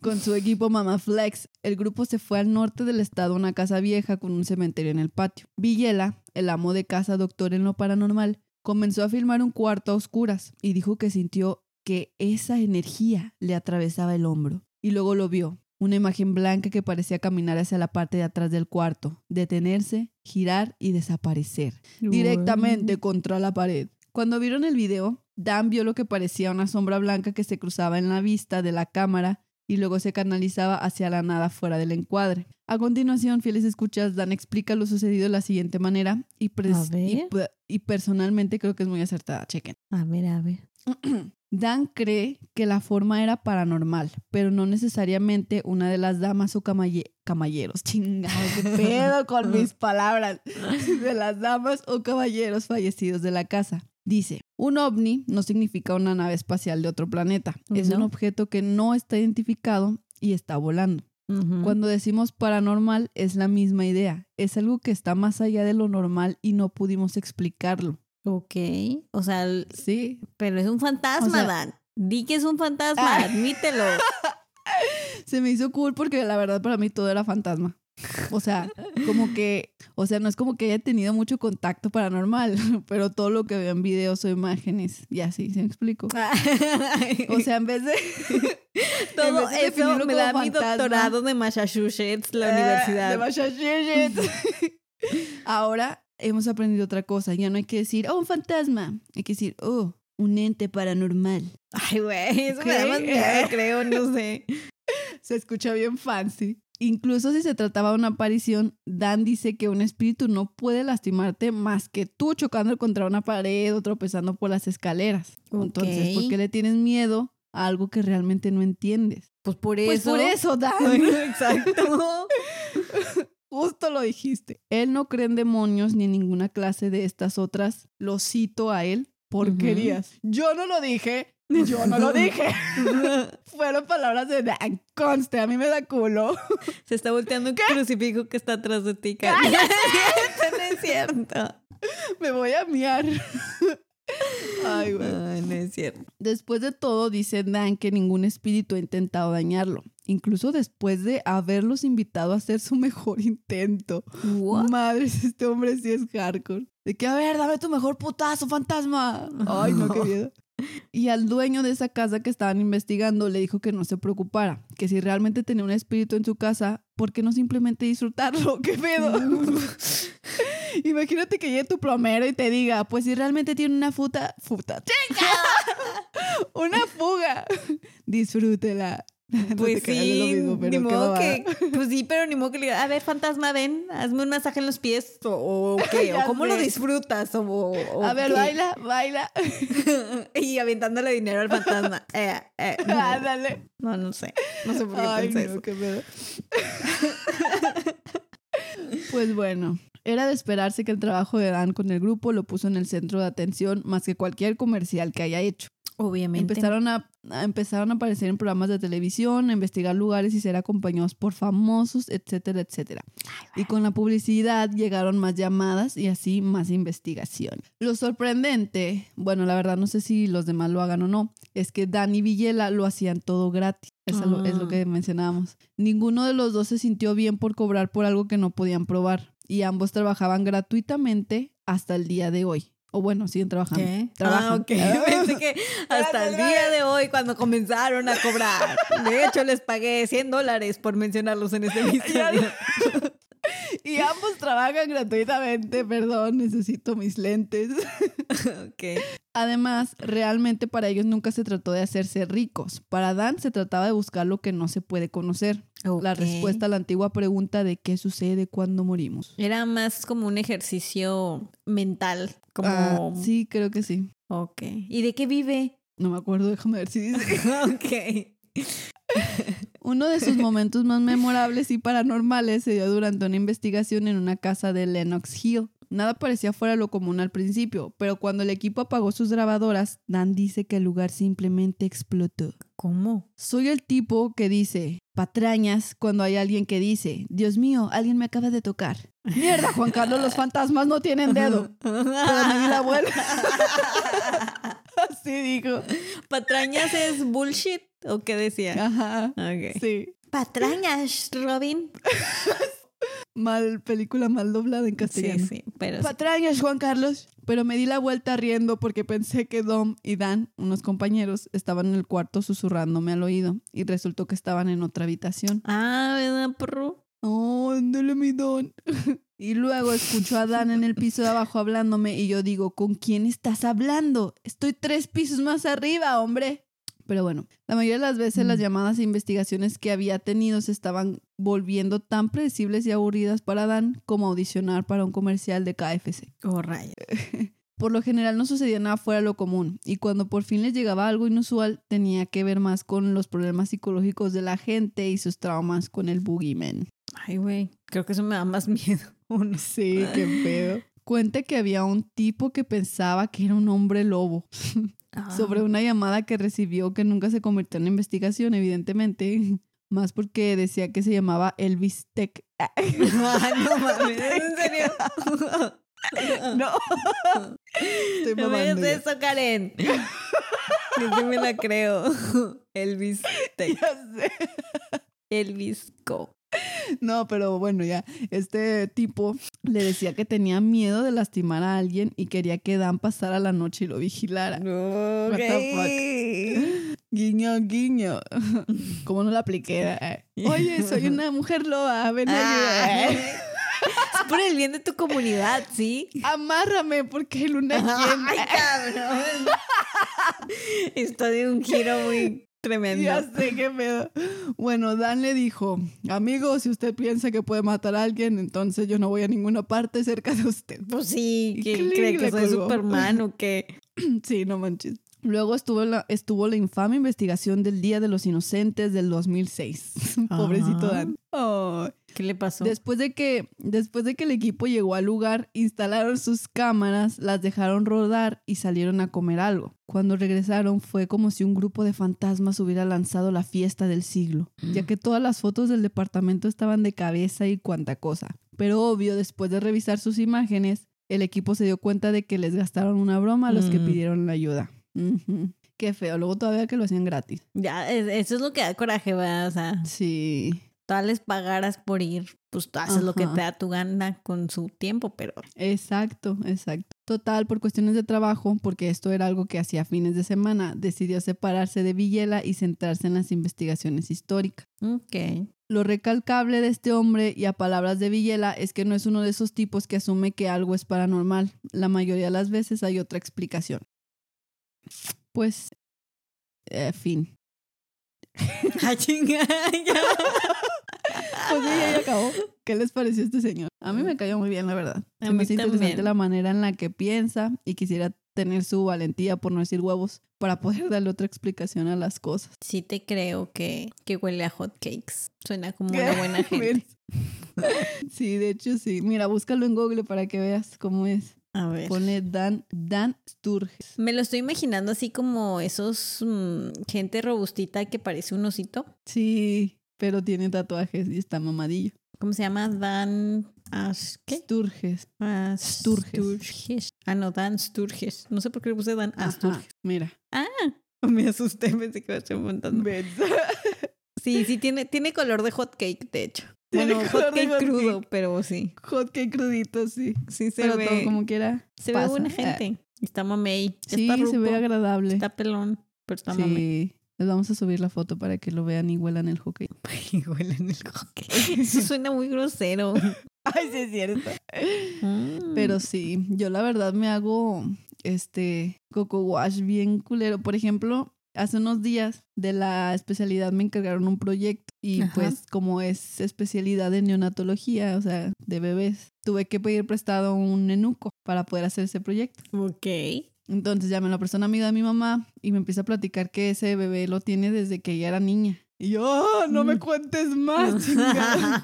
Speaker 2: Con su equipo Mama Flex, el grupo se fue al norte del estado a una casa vieja con un cementerio en el patio. Villela, el amo de casa doctor en lo paranormal, comenzó a filmar un cuarto a oscuras y dijo que sintió que esa energía le atravesaba el hombro. Y luego lo vio, una imagen blanca que parecía caminar hacia la parte de atrás del cuarto, detenerse, girar y desaparecer, directamente contra la pared. Cuando vieron el video, Dan vio lo que parecía una sombra blanca que se cruzaba en la vista de la cámara y luego se canalizaba hacia la nada fuera del encuadre. A continuación, fieles escuchas, Dan explica lo sucedido de la siguiente manera y, y personalmente creo que es muy acertada. Chequen.
Speaker 1: A ver, a ver.
Speaker 2: Dan cree que la forma era paranormal, pero no necesariamente una de las damas o camalle- caballeros. Chingado, qué pedo con mis palabras. De las damas o caballeros fallecidos de la casa. Dice, un ovni no significa una nave espacial de otro planeta. Es un objeto que no está identificado y está volando. Cuando decimos paranormal es la misma idea. Es algo que está más allá de lo normal y no pudimos explicarlo.
Speaker 1: Ok. O sea, el-
Speaker 2: Sí,
Speaker 1: pero es un fantasma,
Speaker 2: O sea-
Speaker 1: Dan. Di que es un fantasma,
Speaker 2: Ah.
Speaker 1: admítelo.
Speaker 2: se me hizo cool porque la verdad para mí todo era fantasma. O sea, como que, o sea, no es como que haya tenido mucho contacto paranormal, pero todo lo que veo en videos o imágenes, y así, ¿se me explico? O sea, en vez de...
Speaker 1: todo
Speaker 2: en vez de
Speaker 1: eso me da mi doctorado de Massachusetts, la
Speaker 2: eh,
Speaker 1: universidad.
Speaker 2: de Massachusetts. Ahora hemos aprendido otra cosa. Ya no hay que decir, oh, un fantasma. Hay que decir, oh, un ente paranormal.
Speaker 1: Ay, güey, eso me da más miedo, creo, no sé.
Speaker 2: Se escucha bien fancy. Incluso si se trataba de una aparición, Dan dice que un espíritu no puede lastimarte más que tú chocando contra una pared o tropezando por las escaleras. Entonces, ¿por qué le tienes miedo a algo que realmente no entiendes?
Speaker 1: Pues por eso.
Speaker 2: Pues por eso, Dan.
Speaker 1: Exacto.
Speaker 2: Justo lo dijiste. Él no cree en demonios ni en ninguna clase de estas otras. Lo cito a él. Porquerías. Yo no lo dije. Yo no lo dije. Fueron palabras de Dan. Conste, a mí me da culo.
Speaker 1: Se está volteando un crucifijo que está atrás de ti. Eso no es cierto.
Speaker 2: Me voy a miar. Ay, güey.
Speaker 1: Ay, no es cierto.
Speaker 2: Después de todo, dice Dan que ningún espíritu ha intentado dañarlo. Incluso después de haberlos invitado a hacer su mejor intento.
Speaker 1: What?
Speaker 2: Madres, este hombre sí es hardcore. De que, a ver, dame tu mejor putazo, fantasma. Ay, no, qué miedo. Y al dueño de esa casa que estaban investigando le dijo que no se preocupara, que si realmente tenía un espíritu en su casa, ¿por qué no simplemente disfrutarlo? ¿Qué pedo? Imagínate que llegue tu plomero y te diga, pues si realmente tiene una futa, futa, una fuga, disfrútela. No
Speaker 1: Pues sí,
Speaker 2: mismo, pero
Speaker 1: ni modo que, pues sí, pero ni modo que le diga, a ver, fantasma, ven, hazme un masaje en los pies, o, o qué, o cómo lo disfrutas, o, o
Speaker 2: A ver,
Speaker 1: qué.
Speaker 2: baila, baila.
Speaker 1: y aventándole dinero al fantasma. Eh, eh,
Speaker 2: Ándale.
Speaker 1: no, no sé, no sé por qué
Speaker 2: Ay,
Speaker 1: pensé
Speaker 2: no,
Speaker 1: eso.
Speaker 2: qué pedo. Pues bueno, era de esperarse que el trabajo de Dan con el grupo lo puso en el centro de atención más que cualquier comercial que haya hecho.
Speaker 1: Obviamente.
Speaker 2: Empezaron a, a- empezaron a aparecer en programas de televisión, a investigar lugares y ser acompañados por famosos, etcétera, etcétera. Y con la publicidad llegaron más llamadas y así más investigación. Lo sorprendente, bueno, la verdad no sé si los demás lo hagan o no, es que Dan y Villela lo hacían todo gratis. Eso es lo
Speaker 1: Ah.
Speaker 2: que mencionábamos. Ninguno de los dos se sintió bien por cobrar por algo que no podían probar. Y ambos trabajaban gratuitamente hasta el día de hoy. O bueno, siguen trabajando.
Speaker 1: ¿Qué?
Speaker 2: Trabajan.
Speaker 1: Ah, ok. Pensé que hasta el día de hoy, cuando comenzaron a cobrar. De hecho, les pagué 100 dólares por mencionarlos en este episodio.
Speaker 2: Y ambos trabajan gratuitamente, perdón, necesito mis lentes.
Speaker 1: ok.
Speaker 2: Además, realmente para ellos nunca se trató de hacerse ricos. Para Dan se trataba de buscar lo que no se puede conocer. La respuesta a la antigua pregunta de qué sucede cuando morimos.
Speaker 1: Era más como un ejercicio mental. Como.
Speaker 2: Ah, sí, creo que sí.
Speaker 1: Ok. ¿Y de qué vive?
Speaker 2: No me acuerdo, déjame ver si dice.
Speaker 1: ok.
Speaker 2: Uno de sus momentos más memorables y paranormales se dio durante una investigación en una casa de Lenox Hill. Nada parecía fuera lo común al principio, pero cuando el equipo apagó sus grabadoras, Dan dice que el lugar simplemente explotó.
Speaker 1: ¿Cómo?
Speaker 2: Soy el tipo que dice patrañas cuando hay alguien que dice, Dios mío, alguien me acaba de tocar. Mierda, Juan Carlos, los fantasmas no tienen dedo. Pero me di la vuelta. Así dijo.
Speaker 1: ¿Patrañas es bullshit? ¿O qué decía?
Speaker 2: Ajá.
Speaker 1: Ok.
Speaker 2: Sí.
Speaker 1: Patrañas, Robin.
Speaker 2: Mal, película mal doblada en castellano.
Speaker 1: sí, pero sí.
Speaker 2: Patrañas, Juan Carlos. Pero me di la vuelta riendo porque pensé que Dom y Dan, unos compañeros, estaban en el cuarto susurrándome al oído y resultó que estaban en otra habitación.
Speaker 1: Ah, ¿verdad, perro?
Speaker 2: Oh, ándale, mi Don. y luego escucho a Dan en el piso de abajo hablándome y yo digo, ¿con quién estás hablando? Estoy tres pisos más arriba, hombre. Pero bueno, la mayoría de las veces las
Speaker 1: Mm.
Speaker 2: llamadas e investigaciones que había tenido se estaban volviendo tan predecibles y aburridas para Dan como audicionar para un comercial de KFC.
Speaker 1: Oh, rayos.
Speaker 2: Por lo general no sucedía nada fuera de lo común y cuando por fin les llegaba algo inusual tenía que ver más con los problemas psicológicos de la gente y sus traumas con el boogeyman.
Speaker 1: Ay, güey. Creo que eso me da más miedo.
Speaker 2: Sí, qué pedo. Cuente que había un tipo que pensaba que era un hombre lobo sobre una llamada que recibió que nunca se convirtió en investigación, evidentemente. Más porque decía que se llamaba Elvis Tech.
Speaker 1: Ah, no mames, ¿en serio?
Speaker 2: no. Estoy
Speaker 1: No me digas eso, Karen. Yo sí me la creo. Elvis Tech.
Speaker 2: Ya sé.
Speaker 1: Elvis Co.
Speaker 2: No, pero bueno, ya. Este tipo le decía que tenía miedo de lastimar a alguien y quería que Dan pasara la noche y lo vigilara.
Speaker 1: Ok.
Speaker 2: Guiño, guiño. ¿Cómo no la apliqué? Oye, soy una mujer loba, ven
Speaker 1: Ah.
Speaker 2: ayudar.
Speaker 1: Es por el bien de tu comunidad, ¿sí?
Speaker 2: Amárrame porque luna llena.
Speaker 1: Ay, cabrón. Esto de un giro muy tremendo.
Speaker 2: Ya sé qué pedo. Bueno, Dan le dijo, amigo, si usted piensa que puede matar a alguien, entonces yo no voy a ninguna parte cerca de usted.
Speaker 1: Pues sí,
Speaker 2: clic,
Speaker 1: cree que soy. Superman o que.
Speaker 2: Sí, no manches. Luego estuvo la, estuvo la infame investigación del Día de los Inocentes del 2006. Pobrecito. Dan. Ay.
Speaker 1: ¿Qué le pasó?
Speaker 2: Después de que después de que el equipo llegó al lugar, instalaron sus cámaras, las dejaron rodar y salieron a comer algo. Cuando regresaron fue como si un grupo de fantasmas hubiera lanzado la fiesta del siglo, ya que todas las fotos del departamento estaban de cabeza y cuanta cosa. Pero obvio, después de revisar sus imágenes, el equipo se dio cuenta de que les gastaron una broma a los que
Speaker 1: Mm.
Speaker 2: pidieron la ayuda. Qué feo, luego todavía que lo hacían gratis.
Speaker 1: Ya, es- eso es lo que da coraje, ¿verdad? O sea,
Speaker 2: Sí,
Speaker 1: todas les pagaras por ir, pues tú haces lo que te da tu gana con su tiempo, pero.
Speaker 2: Exacto, exacto. Total, por cuestiones de trabajo, porque esto era algo que hacía fines de semana, decidió separarse de Villela y centrarse en las investigaciones históricas.
Speaker 1: Ok.
Speaker 2: Lo recalcable de este hombre y a palabras de Villela es que no es uno de esos tipos que asume que algo es paranormal. La mayoría de las veces hay otra explicación. Pues, eh, fin.
Speaker 1: Ah, chinga, ya.
Speaker 2: Pues sí, ya acabó. ¿Qué les pareció este señor? A mí me cayó muy bien, la verdad.
Speaker 1: A mí
Speaker 2: hace interesante la manera en la que piensa y quisiera tener su valentía, por no decir huevos, para poder darle otra explicación a las cosas.
Speaker 1: Sí te creo que, que huele a hot cakes. Suena como una buena gente.
Speaker 2: Sí, de hecho sí. Mira, búscalo en Google para que veas cómo es.
Speaker 1: A ver.
Speaker 2: Pone Dan, Dan Sturges.
Speaker 1: Me lo estoy imaginando así como esos mm, gente robustita que parece un osito.
Speaker 2: Sí, pero tiene tatuajes y está mamadillo.
Speaker 1: ¿Cómo se llama? Dan As- ¿Qué?
Speaker 2: Sturges.
Speaker 1: Ah,
Speaker 2: Sturges.
Speaker 1: Sturges. Ah, no, Dan Sturges. No sé por qué le puse Dan Asturges.
Speaker 2: Mira.
Speaker 1: Me asusté, pensé que iba a estar montando. Sí, sí, tiene, tiene color de hot cake, de hecho.
Speaker 2: Tiene
Speaker 1: Bueno, hot cake
Speaker 2: hot
Speaker 1: crudo,
Speaker 2: cake.
Speaker 1: pero sí.
Speaker 2: Hot cake crudito, sí.
Speaker 1: Sí se
Speaker 2: pero
Speaker 1: ve.
Speaker 2: todo como quiera.
Speaker 1: se
Speaker 2: pasa.
Speaker 1: ve buena
Speaker 2: Ah,
Speaker 1: gente. Está mamey.
Speaker 2: Sí,
Speaker 1: está
Speaker 2: se ve agradable.
Speaker 1: Está pelón, pero está mamey.
Speaker 2: Sí. Les vamos a subir la foto para que lo vean y huelan el hockey.
Speaker 1: Y huele en el coque. Eso suena muy grosero.
Speaker 2: Ay, sí es cierto.
Speaker 1: Mm.
Speaker 2: Pero sí, yo la verdad me hago este coco wash bien culero. Por ejemplo, hace unos días de la especialidad me encargaron un proyecto y
Speaker 1: Ajá.
Speaker 2: pues como es especialidad de neonatología, o sea, de bebés, tuve que pedir prestado un nenuco para poder hacer ese proyecto.
Speaker 1: Ok.
Speaker 2: Entonces ya me lo prestó una amiga de mi mamá y me empieza a platicar que ese bebé lo tiene desde que ella era niña. Y yo, "Ah, no me
Speaker 1: Mm.
Speaker 2: cuentes más, chingada".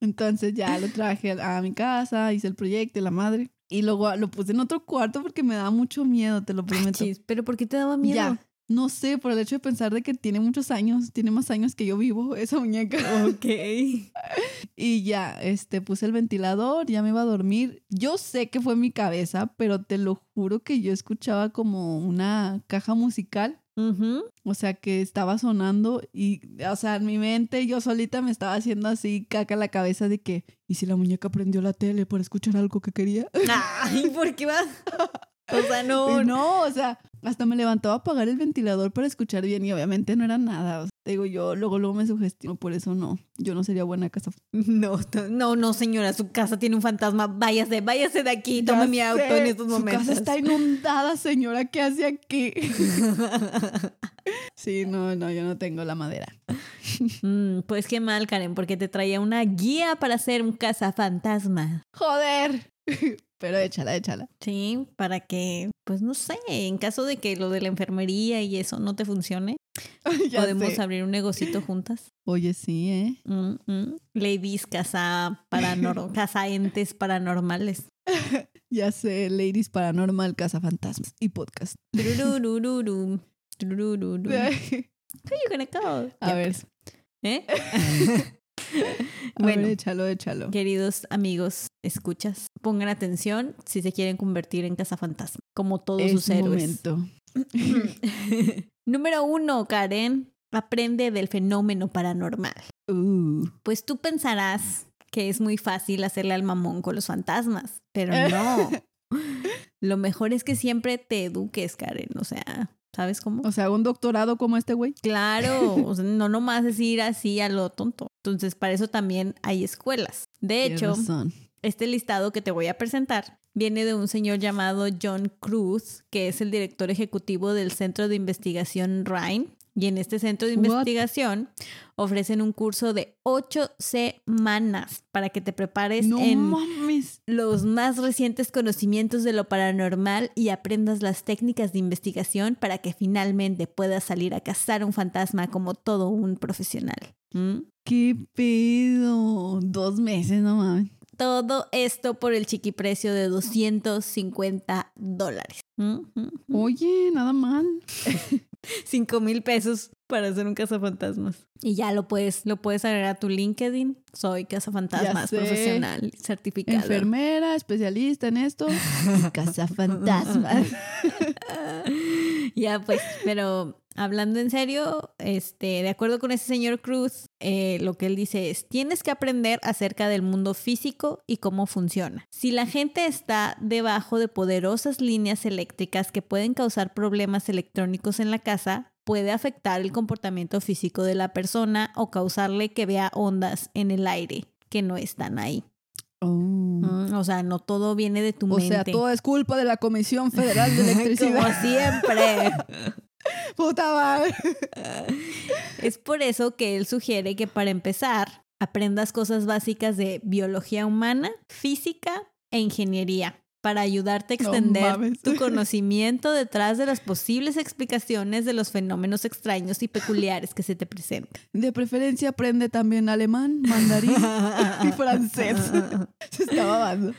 Speaker 2: Entonces ya lo traje a, mi casa, hice el proyecto y la madre. y luego lo puse en otro cuarto porque me daba mucho miedo, te lo prometo.
Speaker 1: Chis, pero ¿por qué te daba miedo?
Speaker 2: Ya. No sé, por el hecho de pensar de que tiene muchos años, tiene más años que yo vivo, esa muñeca.
Speaker 1: Ok.
Speaker 2: Y ya, este, puse el ventilador, ya me iba a dormir. Yo sé que fue mi cabeza, pero te lo juro que yo escuchaba como una caja musical. O sea, que estaba sonando y, o sea, en mi mente yo solita me estaba haciendo así caca la cabeza de que, ¿y si la muñeca prendió la tele para escuchar algo que quería?
Speaker 1: Ay, ¿por qué vas? O sea, no.
Speaker 2: No, o sea, hasta me levantaba a apagar el ventilador para escuchar bien y obviamente no era nada. O sea, digo, yo luego, luego me sugestiono, por eso no. Yo no sería buena casa.
Speaker 1: No, no, no, señora, su casa tiene un fantasma. Váyase, váyase de aquí. Tome mi auto en estos momentos.
Speaker 2: Su casa está inundada, señora. ¿Qué hace aquí? sí, no, no, yo no tengo la madera.
Speaker 1: Mm, pues qué mal, Karen, porque te traía una guía para hacer un cazafantasma.
Speaker 2: Joder. Pero échala, échala.
Speaker 1: Sí, para que, pues no sé, en caso de que lo de la enfermería y eso no te funcione, podemos
Speaker 2: sé.
Speaker 1: abrir un negocito juntas.
Speaker 2: Oye, sí, ¿eh?
Speaker 1: Mm, mm. Ladies casa paranor casa entes paranormales.
Speaker 2: Ya sé, Ladies Paranormal, Casa Fantasmas y podcast.
Speaker 1: Tururururu.
Speaker 2: A
Speaker 1: Where you gonna go? Ya,
Speaker 2: ver,
Speaker 1: pues. ¿Eh? bueno,
Speaker 2: ver, échalo, échalo.
Speaker 1: queridos amigos, escuchas, pongan atención si se quieren convertir en cazafantasma, como todos
Speaker 2: Es
Speaker 1: sus héroes.
Speaker 2: momento.
Speaker 1: Número uno, Karen, aprende del fenómeno paranormal.
Speaker 2: Uh,
Speaker 1: Pues tú pensarás que es muy fácil hacerle al mamón con los fantasmas, pero no. Lo mejor es que siempre te eduques, Karen. O sea, ¿sabes cómo?
Speaker 2: o sea, un doctorado como este güey.
Speaker 1: Claro, o sea, no nomás es ir así a lo tonto. Entonces, para eso también hay escuelas. De hecho, este listado que te voy a presentar viene de un señor llamado John Cruz, que es el director ejecutivo del Centro de Investigación RINE. Y en este centro de investigación ofrecen un curso de ocho semanas para que te prepares
Speaker 2: No
Speaker 1: en
Speaker 2: mames.
Speaker 1: los más recientes conocimientos de lo paranormal y aprendas las técnicas de investigación para que finalmente puedas salir a cazar un fantasma como todo un profesional. ¿Mm?
Speaker 2: ¿Qué pedo? Dos meses, no mames.
Speaker 1: Todo esto por el chiquiprecio de 250 dólares. ¿Mm? ¿Mm?
Speaker 2: Oye, nada mal.
Speaker 1: 5 mil pesos para hacer un cazafantasmas. Y ya lo puedes, lo puedes agregar a tu LinkedIn. Soy cazafantasmas profesional certificado.
Speaker 2: Enfermera, especialista en esto. Casa fantasmas.
Speaker 1: ya pues, pero hablando en serio, este, de acuerdo con ese señor Cruz, eh, lo que él dice es, tienes que aprender acerca del mundo físico y cómo funciona. Si la gente está debajo de poderosas líneas eléctricas que pueden causar problemas electrónicos en la casa, puede afectar el comportamiento físico de la persona o causarle que vea ondas en el aire que no están ahí.
Speaker 2: Oh.
Speaker 1: Mm, o sea, no todo viene de tu
Speaker 2: O
Speaker 1: mente.
Speaker 2: sea, todo es culpa de la Comisión Federal de
Speaker 1: Como
Speaker 2: Electricidad.
Speaker 1: siempre.
Speaker 2: Puta madre.
Speaker 1: Es por eso que él sugiere que para empezar aprendas cosas básicas de biología humana, física e ingeniería para ayudarte a extender tu conocimiento detrás de las posibles explicaciones de los fenómenos extraños y peculiares que se te presentan.
Speaker 2: De preferencia aprende también alemán, mandarín y francés. Se está babando.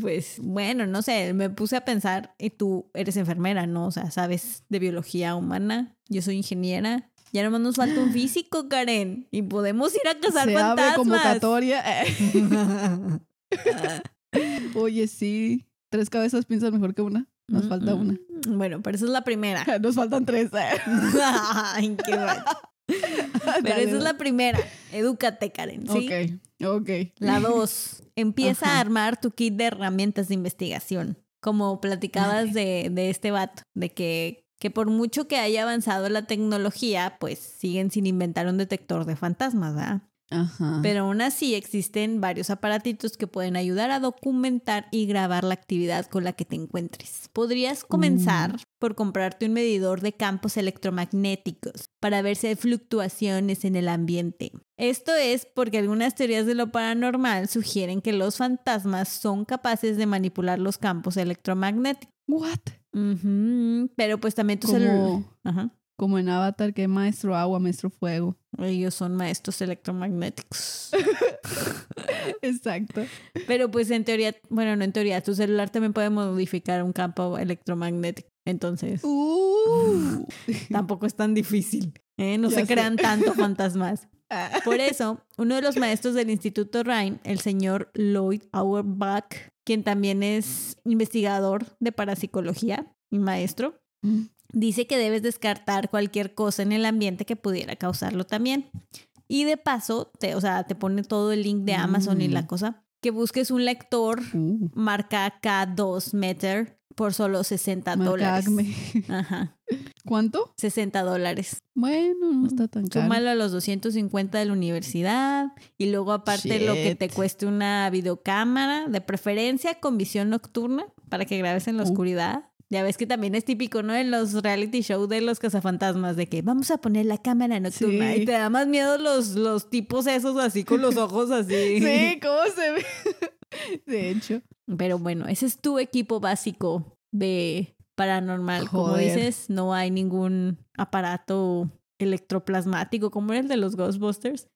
Speaker 1: Pues bueno, no sé, me puse a pensar, y tú eres enfermera, ¿no? O sea, sabes de biología humana, yo soy ingeniera. Ya nomás nos falta un físico, Karen, y podemos ir a cazar
Speaker 2: Se abre
Speaker 1: fantasmas.
Speaker 2: convocatoria. Oye, sí. Tres cabezas piensan mejor que una. Nos falta una.
Speaker 1: Mm, Bueno, pero esa es la primera.
Speaker 2: Nos faltan tres.
Speaker 1: Ay, qué mal. Pero esa es la primera. Edúcate, Karen. ¿sí?
Speaker 2: Ok, ok.
Speaker 1: La dos, empieza
Speaker 2: Ajá.
Speaker 1: a armar tu kit de herramientas de investigación. Como platicabas de, de este vato, de que, que por mucho que haya avanzado la tecnología, pues siguen sin inventar un detector de fantasmas, ¿verdad?
Speaker 2: Ajá.
Speaker 1: Pero aún así existen varios aparatitos que pueden ayudar a documentar y grabar la actividad con la que te encuentres. Podrías comenzar por comprarte un medidor de campos electromagnéticos para ver si hay fluctuaciones en el ambiente. Esto es porque algunas teorías de lo paranormal sugieren que los fantasmas son capaces de manipular los campos electromagnéticos.
Speaker 2: What?
Speaker 1: Ujú, Pero pues también lo-
Speaker 2: Como,
Speaker 1: Ajá.
Speaker 2: Como en Avatar, que es maestro agua, maestro fuego.
Speaker 1: Ellos son maestros electromagnéticos.
Speaker 2: Exacto.
Speaker 1: Pero pues en teoría, bueno, no en teoría, tu celular también puede modificar un campo electromagnético. Entonces,
Speaker 2: Uh.
Speaker 1: tampoco es tan difícil. ¿eh? No
Speaker 2: Ya
Speaker 1: se
Speaker 2: sé.
Speaker 1: crean tanto fantasmas. Por eso, uno de los maestros del Instituto Rhine, el señor Lloyd Auerbach, quien también es investigador de parapsicología y maestro, dice que debes descartar cualquier cosa en el ambiente que pudiera causarlo también. Y de paso, te, o sea, te pone todo el link de Amazon y la
Speaker 2: Mm.
Speaker 1: cosa, que busques un lector
Speaker 2: Uh.
Speaker 1: marca K2 Meter por solo 60 dólares. Ajá,
Speaker 2: ¿Cuánto?
Speaker 1: 60 dólares.
Speaker 2: Bueno, no está tan caro.
Speaker 1: Súmalo a los 250 de la universidad y luego aparte lo que te cueste una videocámara, de preferencia con visión nocturna para que grabes en la
Speaker 2: Uh.
Speaker 1: oscuridad. Ya ves que también es típico, ¿no? En los reality shows de los cazafantasmas, de que vamos a poner la cámara nocturna
Speaker 2: Sí.
Speaker 1: y te da más miedo los, los tipos esos así con los ojos así.
Speaker 2: Sí, ¿cómo se ve? De hecho.
Speaker 1: Pero bueno, ese es tu equipo básico de paranormal. Como dices, no hay ningún aparato electroplasmático como el de los Ghostbusters.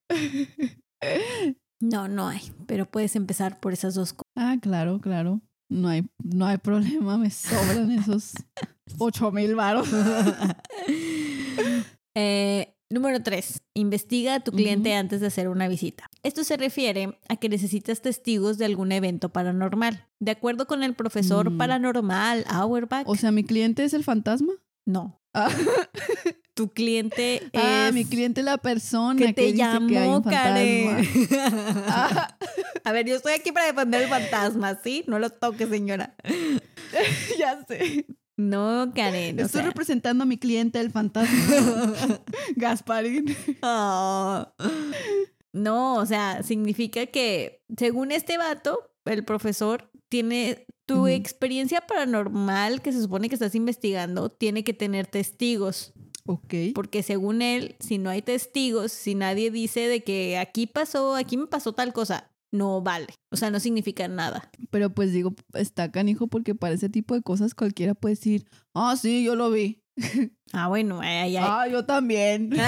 Speaker 1: No, no hay, pero puedes empezar por esas dos cosas.
Speaker 2: Ah, claro, claro. No hay, no hay problema, me sobran esos ocho mil varos.
Speaker 1: Eh, número 3. Investiga a tu cliente antes de hacer una visita. Esto se refiere a que necesitas testigos de algún evento paranormal. De acuerdo con el profesor
Speaker 2: Mm.
Speaker 1: paranormal Auerbach,
Speaker 2: O sea, ¿mi cliente es el fantasma?
Speaker 1: no.
Speaker 2: Ah,
Speaker 1: Tu cliente
Speaker 2: ah,
Speaker 1: es
Speaker 2: mi cliente es la persona
Speaker 1: que te
Speaker 2: que
Speaker 1: llamó. Karen.
Speaker 2: Ah,
Speaker 1: A ver, yo estoy aquí para defender el fantasma, ¿sí? No lo toque, señora.
Speaker 2: ya sé.
Speaker 1: No, Karen.
Speaker 2: Estoy
Speaker 1: sea.
Speaker 2: representando a mi cliente, el fantasma. Gasparín.
Speaker 1: Ah. No, o sea, significa que según este vato, el profesor tiene tu experiencia paranormal que se supone que estás investigando, tiene que tener testigos,
Speaker 2: Ok.
Speaker 1: porque según él, si no hay testigos, si nadie dice de que aquí pasó, aquí me pasó tal cosa, no vale. O sea, no significa nada.
Speaker 2: Pero pues digo, está canijo porque para ese tipo de cosas cualquiera puede decir, ah, sí, yo lo vi.
Speaker 1: Ah, bueno, ay, ay, ay.
Speaker 2: Ah, yo también.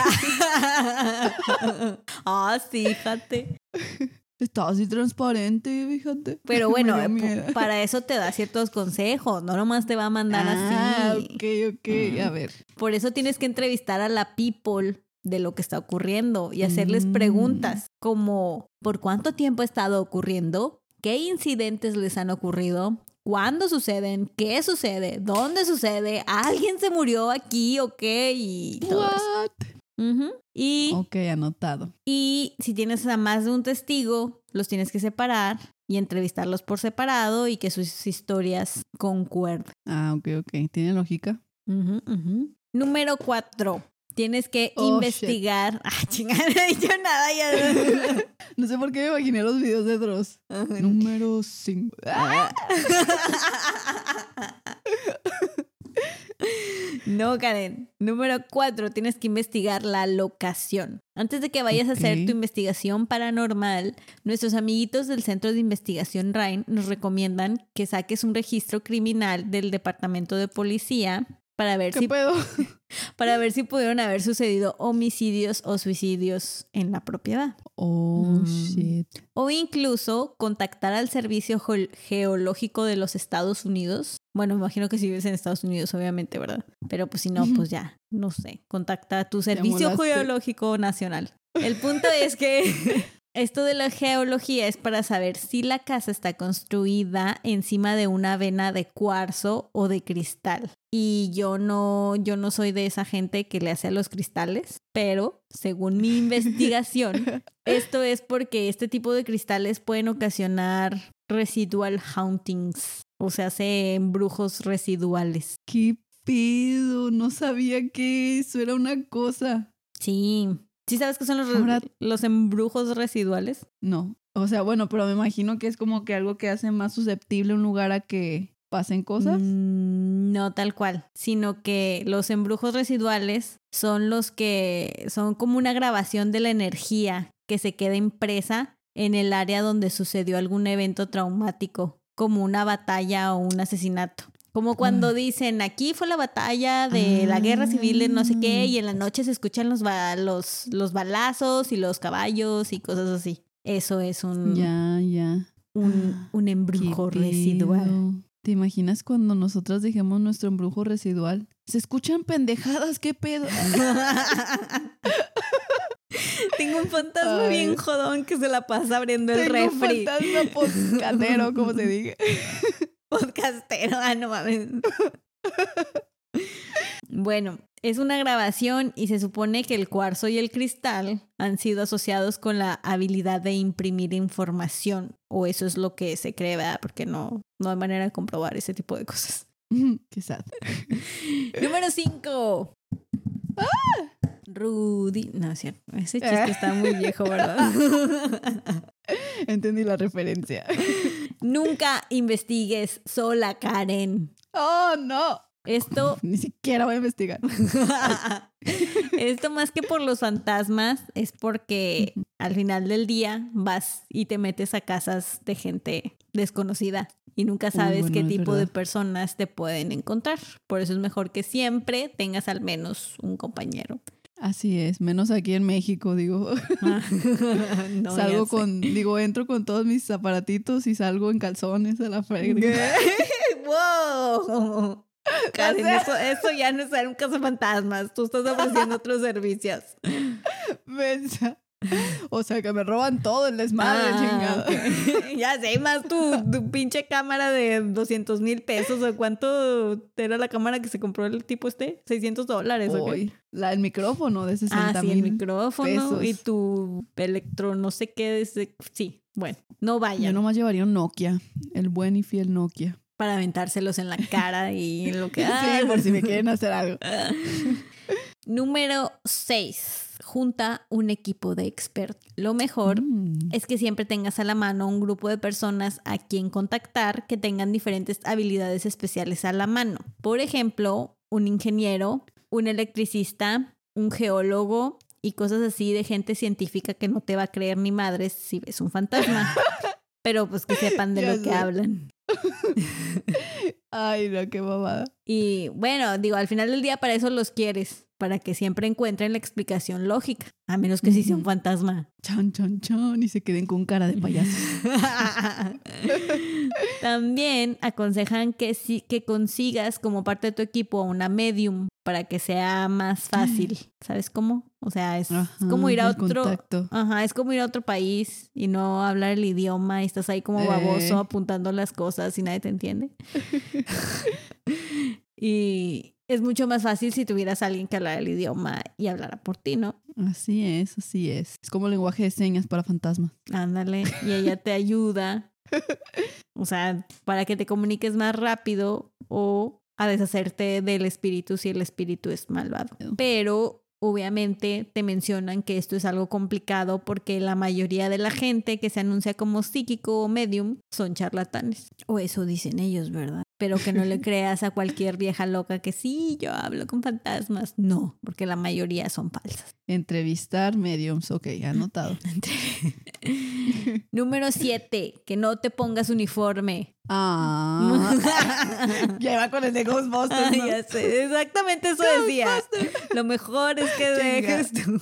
Speaker 1: ah, sí, fíjate.
Speaker 2: Está así transparente, fíjate.
Speaker 1: Pero bueno, eh, para eso te da ciertos consejos, no nomás te va a mandar
Speaker 2: ah,
Speaker 1: así.
Speaker 2: ok, ok. A ver.
Speaker 1: Por eso tienes que entrevistar a la people de lo que está ocurriendo y hacerles
Speaker 2: Mm.
Speaker 1: preguntas como ¿por cuánto tiempo ha estado ocurriendo? ¿Qué incidentes les han ocurrido? ¿Cuándo suceden? ¿Qué sucede? ¿Dónde sucede? ¿Alguien se murió aquí o qué? Y todo eso. Ujú. Y,
Speaker 2: Ok, anotado.
Speaker 1: y si tienes a más de un testigo, los tienes que separar y entrevistarlos por separado y que sus historias concuerden.
Speaker 2: Ah, ok, ok. ¿Tiene lógica?
Speaker 1: Ujú. Número cuatro. Tienes que
Speaker 2: Oh, shit.
Speaker 1: investigar. Ah, chingada, no he dicho nada ya.
Speaker 2: No sé por qué me imaginé los videos de Dross. Número 5.
Speaker 1: No, Karen. Número cuatro, tienes que investigar la locación. Antes de que vayas a hacer tu investigación paranormal, nuestros amiguitos del Centro de Investigación RAIN nos recomiendan que saques un registro criminal del Departamento de Policía para ver
Speaker 2: ¿Qué
Speaker 1: si para ver si pudieron haber sucedido homicidios o suicidios en la propiedad.
Speaker 2: Oh,
Speaker 1: Mm.
Speaker 2: shit.
Speaker 1: O incluso contactar al Servicio Geo- Geológico de los Estados Unidos. Bueno, me imagino que si vives en Estados Unidos, obviamente, ¿verdad? Pero pues si no, pues ya, no sé. Contacta a tu Servicio. Geológico Nacional. El punto es que esto de la geología es para saber si la casa está construida encima de una vena de cuarzo o de cristal. Y yo no, yo no soy de esa gente que le hace a los cristales, pero según mi investigación, esto es porque este tipo de cristales pueden ocasionar residual hauntings, o sea, hace embrujos residuales.
Speaker 2: ¿Qué pedo? No sabía que eso era una cosa.
Speaker 1: Sí. ¿Sí sabes qué son los,
Speaker 2: Ahora-
Speaker 1: los embrujos residuales?
Speaker 2: No. O sea, bueno, pero me imagino que es como que algo que hace más susceptible un lugar a que pasen cosas.
Speaker 1: Mm, no tal cual, sino que los embrujos residuales son los que son como una grabación de la energía que se queda impresa en el área donde sucedió algún evento traumático, como una batalla o un asesinato. Como cuando dicen, aquí fue la batalla de la guerra civil de no sé qué, y en la noche se escuchan los, ba- los, los balazos y los caballos y cosas así. Eso es un,
Speaker 2: Ya, ya.
Speaker 1: un, un
Speaker 2: Qué
Speaker 1: embrujo residual.
Speaker 2: ¿Te imaginas cuando nosotras dejemos nuestro embrujo residual? Se escuchan pendejadas, qué pedo.
Speaker 1: Tengo un fantasma
Speaker 2: Ay.
Speaker 1: bien jodón que se la pasa abriendo el
Speaker 2: Tengo un
Speaker 1: refri.
Speaker 2: fantasma podcastero, como se diga.
Speaker 1: Podcastero, ah, no mames. Bueno, es una grabación y se supone que el cuarzo y el cristal han sido asociados con la habilidad de imprimir información. O eso es lo que se cree, ¿verdad? Porque no, no hay manera de comprobar ese tipo de cosas.
Speaker 2: Sad.
Speaker 1: Número 5. Rudy. No, es cierto. Ese chiste está muy viejo, ¿verdad?
Speaker 2: Entendí la referencia.
Speaker 1: Nunca investigues sola, Karen.
Speaker 2: Oh, no.
Speaker 1: Esto
Speaker 2: Ni siquiera voy a investigar.
Speaker 1: Esto más que por los fantasmas es porque al final del día vas y te metes a casas de gente desconocida y nunca sabes
Speaker 2: bueno,
Speaker 1: qué tipo de personas te pueden encontrar. Por eso es mejor que siempre tengas al menos un compañero.
Speaker 2: Así es, menos aquí en México, digo.
Speaker 1: No,
Speaker 2: salgo con, digo, entro con todos mis aparatitos y salgo en calzones a la frega.
Speaker 1: ¡Wow! Karen, eso, eso ya no es ser un caso fantasmas. Tú estás ofreciendo otros servicios.
Speaker 2: Mensa. O sea, que me roban todo el desmadre,
Speaker 1: Ah,
Speaker 2: chingada.
Speaker 1: ya sé, más tu, tu pinche cámara de 200 mil pesos. ¿O cuánto era la cámara que se compró el tipo este? 600 dólares.
Speaker 2: Uy, la, el micrófono de 60
Speaker 1: Ah, sí, el micrófono
Speaker 2: pesos.
Speaker 1: y tu electro, no sé qué. Sí, bueno, no
Speaker 2: Yo
Speaker 1: vayan
Speaker 2: nomás llevaría un Nokia, el buen y fiel Nokia.
Speaker 1: para aventárselos en la cara y lo que.
Speaker 2: Sí, por si me quieren hacer algo.
Speaker 1: Número 6. Junta un equipo de expertos. Lo mejor
Speaker 2: Mm.
Speaker 1: es que siempre tengas a la mano un grupo de personas a quien contactar que tengan diferentes habilidades especiales a la mano. Por ejemplo, un ingeniero, un electricista, un geólogo y cosas así de gente científica que no te va a creer ni madres si ves un fantasma. Pero pues que sepan de
Speaker 2: Ya
Speaker 1: lo que hablan.
Speaker 2: Ay, no, qué babada.
Speaker 1: Y bueno, digo, al final del día para eso los quieres, para que siempre encuentren la explicación lógica, a menos que sí sea un fantasma.
Speaker 2: Chan, chan, chan. Y se queden con cara de payaso.
Speaker 1: También aconsejan que, sí, que consigas como parte de tu equipo a una medium para que sea más fácil. ¿Sabes cómo? O sea, es
Speaker 2: Ajá,
Speaker 1: como ir a otro.
Speaker 2: contacto.
Speaker 1: Ajá, es como ir a otro país y no hablar el idioma y estás ahí como
Speaker 2: Eh.
Speaker 1: baboso apuntando las cosas y nadie te entiende. y es mucho más fácil si tuvieras a alguien que hablara el idioma y hablara por ti, ¿no?
Speaker 2: Así es, así es. Es como lenguaje de señas para fantasmas.
Speaker 1: Ándale, y ella te ayuda. O sea, para que te comuniques más rápido o a deshacerte del espíritu si el espíritu es malvado. Pero obviamente te mencionan que esto es algo complicado porque la mayoría de la gente que se anuncia como psíquico o medium son charlatanes. O eso dicen ellos, ¿verdad? Pero que no le creas a cualquier vieja loca que sí, yo hablo con fantasmas. No, porque la mayoría son falsas.
Speaker 2: Entrevistar mediums. Ok, anotado.
Speaker 1: Número 7, que no te pongas uniforme.
Speaker 2: Ah. ya va con el de Ghostbusters. ¿no?
Speaker 1: ya sé, exactamente eso decía. Lo mejor es que dejes tu...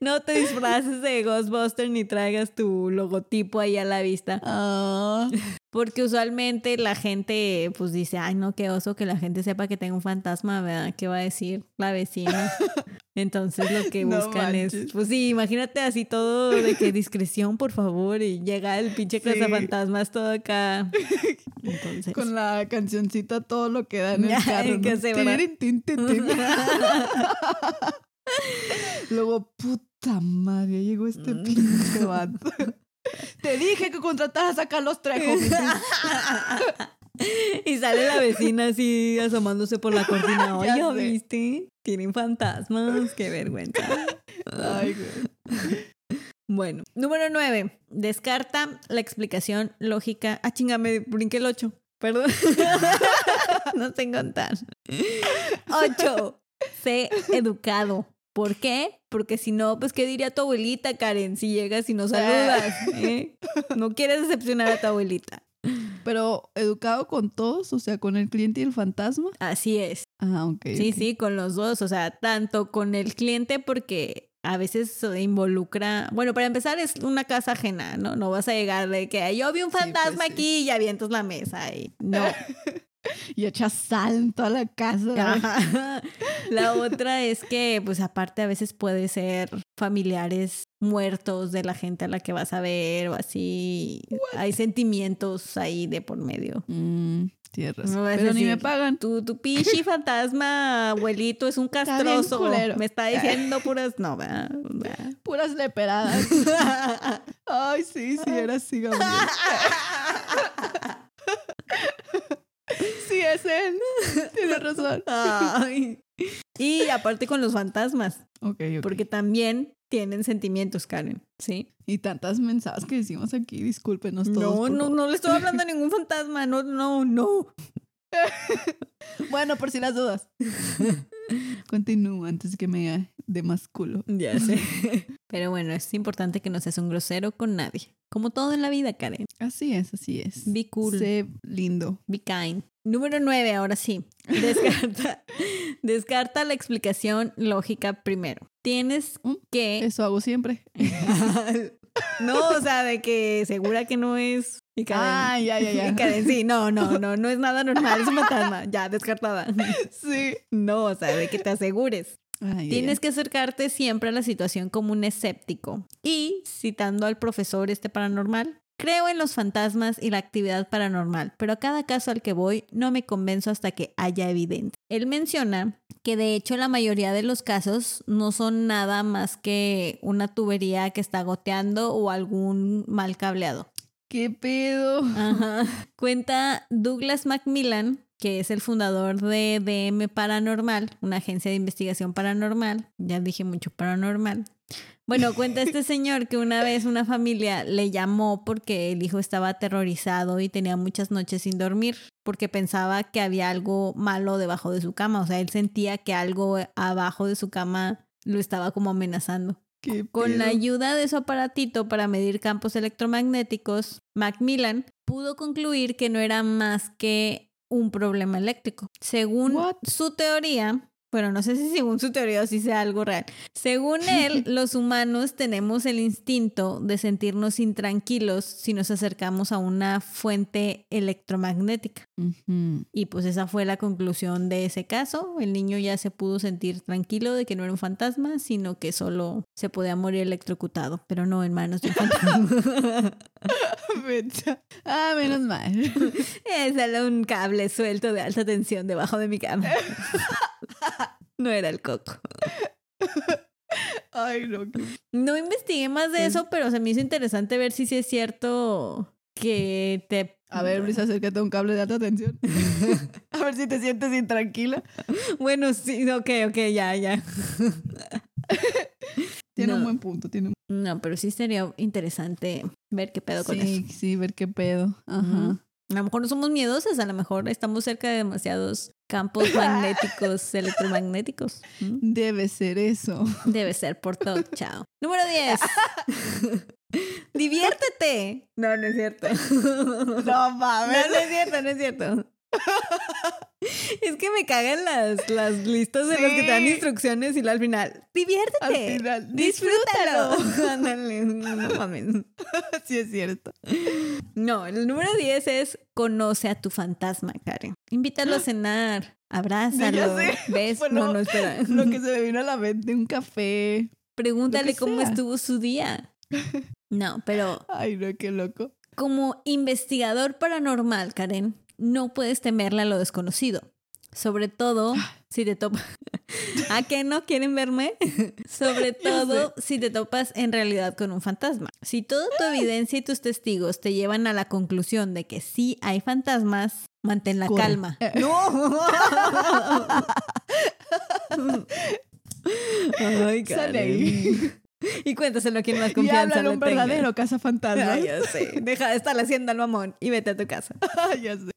Speaker 1: No te disfraces de Ghostbuster ni traigas tu logotipo ahí a la vista.
Speaker 2: Ah.
Speaker 1: Porque usualmente la gente pues dice, ay no, qué oso que la gente sepa que tengo un fantasma, ¿verdad? ¿Qué va a decir la vecina? Entonces lo que
Speaker 2: No
Speaker 1: buscan es, pues sí, imagínate así todo de que discreción, por favor, y llega el pinche
Speaker 2: Sí.
Speaker 1: cazafantasmas todo acá. Entonces...
Speaker 2: Con la cancioncita todo lo que da en el carro.
Speaker 1: que
Speaker 2: ¿no?
Speaker 1: se.
Speaker 2: Luego, puta madre, llegó este pinche vato. Te dije que contrataras a Carlos Trejo.
Speaker 1: y sale la vecina así asomándose por la cortina. Oye. ¿viste? Tienen fantasmas. Qué vergüenza.
Speaker 2: Ay, güey.
Speaker 1: Bueno, número 9. Descarta la explicación lógica. Ah, chinga, me brinqué el 8. Perdón. no sé contar. 8. Sé educado. ¿Por qué? Porque si no, pues, ¿qué diría tu abuelita, Karen, si llegas y no saludas? ¿eh? No quieres decepcionar a tu abuelita.
Speaker 2: Pero educado con todos, o sea, con el cliente y el fantasma.
Speaker 1: Así es.
Speaker 2: Ah, ok.
Speaker 1: Sí, sí, con los dos, o sea, tanto con el cliente porque a veces se involucra, bueno, para empezar es una casa ajena, ¿no? No vas a llegar de que yo vi un
Speaker 2: Sí, pues,
Speaker 1: fantasma
Speaker 2: sí.
Speaker 1: aquí y avientas la mesa y no.
Speaker 2: Y echas sal en toda la casa.
Speaker 1: Ajá. La otra es que, pues aparte a veces puede ser familiares muertos de la gente a la que vas a ver o así. Hay sentimientos ahí de por medio.
Speaker 2: Mm, razón.
Speaker 1: No
Speaker 2: Pero ni me pagan.
Speaker 1: Tu, tu pichi fantasma, abuelito, es un castroso. Me está diciendo puras. No, ¿verdad? ¿verdad?
Speaker 2: Puras leperadas. Ay, sí, sí, era así, Gabriel. Sí, es él. Tienes razón.
Speaker 1: Ay. Y aparte con los fantasmas,
Speaker 2: ok.
Speaker 1: porque también tienen sentimientos, Karen, ¿sí?
Speaker 2: Y tantas mensajes que decimos aquí, discúlpenos todos.
Speaker 1: No, no, no le estoy hablando a ningún fantasma, no, no, no.
Speaker 2: Bueno, por si las dudas. Continúa antes que me dé más culo.
Speaker 1: Ya sé. Pero bueno, es importante que no seas un grosero con nadie. Como todo en la vida, Karen.
Speaker 2: Así es, así es.
Speaker 1: Be cool.
Speaker 2: Sé lindo.
Speaker 1: Be kind. Número nueve, ahora sí. Descarta, descarta la explicación lógica primero. Tienes
Speaker 2: Mm,
Speaker 1: que...
Speaker 2: Eso hago siempre.
Speaker 1: No, o sea, de que segura que no es... Y Karen,
Speaker 2: Ah, ya, ya, ya.
Speaker 1: y Karen, sí, no, no, no, no es nada normal, es un fantasma. Ya, descartada.
Speaker 2: Sí.
Speaker 1: No, o sea, de que te asegures.
Speaker 2: Ay,
Speaker 1: Tienes que acercarte siempre a la situación como un escéptico. Y, citando al profesor este paranormal, creo en los fantasmas y la actividad paranormal, pero a cada caso al que voy no me convenzo hasta que haya evidencia. Él menciona que de hecho la mayoría de los casos no son nada más que una tubería que está goteando o algún mal cableado.
Speaker 2: ¿Qué pedo?
Speaker 1: Ajá. Cuenta Douglas Macmillan, que es el fundador de DM Paranormal, una agencia de investigación paranormal. Ya dije mucho paranormal. Bueno, cuenta este señor que una vez una familia le llamó porque el hijo estaba aterrorizado y tenía muchas noches sin dormir porque pensaba que había algo malo debajo de su cama. O sea, él sentía que algo abajo de su cama lo estaba como amenazando.
Speaker 2: ¿Qué
Speaker 1: Con la ayuda de su aparatito para medir campos electromagnéticos, Macmillan pudo concluir que no era más que un problema eléctrico. Según su teoría, bueno, no sé si según su teoría o si sea algo real. Según él, los humanos tenemos el instinto de sentirnos intranquilos si nos acercamos a una fuente electromagnética.
Speaker 2: Ujú.
Speaker 1: Y pues esa fue la conclusión de ese caso. El niño ya se pudo sentir tranquilo de que no era un fantasma, sino que solo se podía morir electrocutado, pero no en manos de un fantasma.
Speaker 2: Ah, menos mal.
Speaker 1: es solo un cable suelto de alta tensión debajo de mi cama. no era el coco.
Speaker 2: Ay, no.
Speaker 1: No investigué más de eso, pero se me hizo interesante ver si sí es cierto que te...
Speaker 2: A ver, Luis, acércate a un cable de alta tensión. a ver si te sientes intranquila.
Speaker 1: Bueno, sí, ok, ok, ya, ya.
Speaker 2: Tiene un buen punto, tiene un
Speaker 1: No, pero sí sería interesante ver qué pedo con eso.
Speaker 2: Sí, sí, ver qué pedo. Ajá.
Speaker 1: A lo mejor no somos miedosas, a lo mejor estamos cerca de demasiados campos magnéticos, electromagnéticos. ¿Mm?
Speaker 2: Debe ser eso.
Speaker 1: Debe ser por todo. Chao. Número 10. Diviértete. No, no es cierto.
Speaker 2: No
Speaker 1: No,
Speaker 2: mames.
Speaker 1: no es cierto, no es cierto. Es que me cagan las, las listas de los que te dan instrucciones y al final, diviértete.
Speaker 2: Al final,
Speaker 1: Disfrútalo. Ándale, no mames.
Speaker 2: sí es cierto.
Speaker 1: No, el número 10 es conoce a tu fantasma, Karen. Invítalo a cenar, abrázalo. ¿Ves?
Speaker 2: Bueno,
Speaker 1: no, no, espera.
Speaker 2: Lo que se me vino a la mente, un café.
Speaker 1: Pregúntale cómo
Speaker 2: sea.
Speaker 1: estuvo su día. No, pero
Speaker 2: Ay, no, qué loco.
Speaker 1: como investigador paranormal, Karen, no puedes temerle a lo desconocido. Sobre todo si te topas. ¿A qué no quieren verme? Sobre todo si te topas en realidad con un fantasma. Si toda tu evidencia y tus testigos te llevan a la conclusión de que sí hay fantasmas, mantén la
Speaker 2: Corre.
Speaker 1: calma.
Speaker 2: Eh.
Speaker 1: ¡No! Ay. Karen. Y cuéntaselo a quien más
Speaker 2: Y
Speaker 1: confianza
Speaker 2: a
Speaker 1: le
Speaker 2: un verdadero cazafantasmas.
Speaker 1: Ay, ya sé. Deja de estar haciendo al mamón y vete a tu casa.
Speaker 2: ya sé.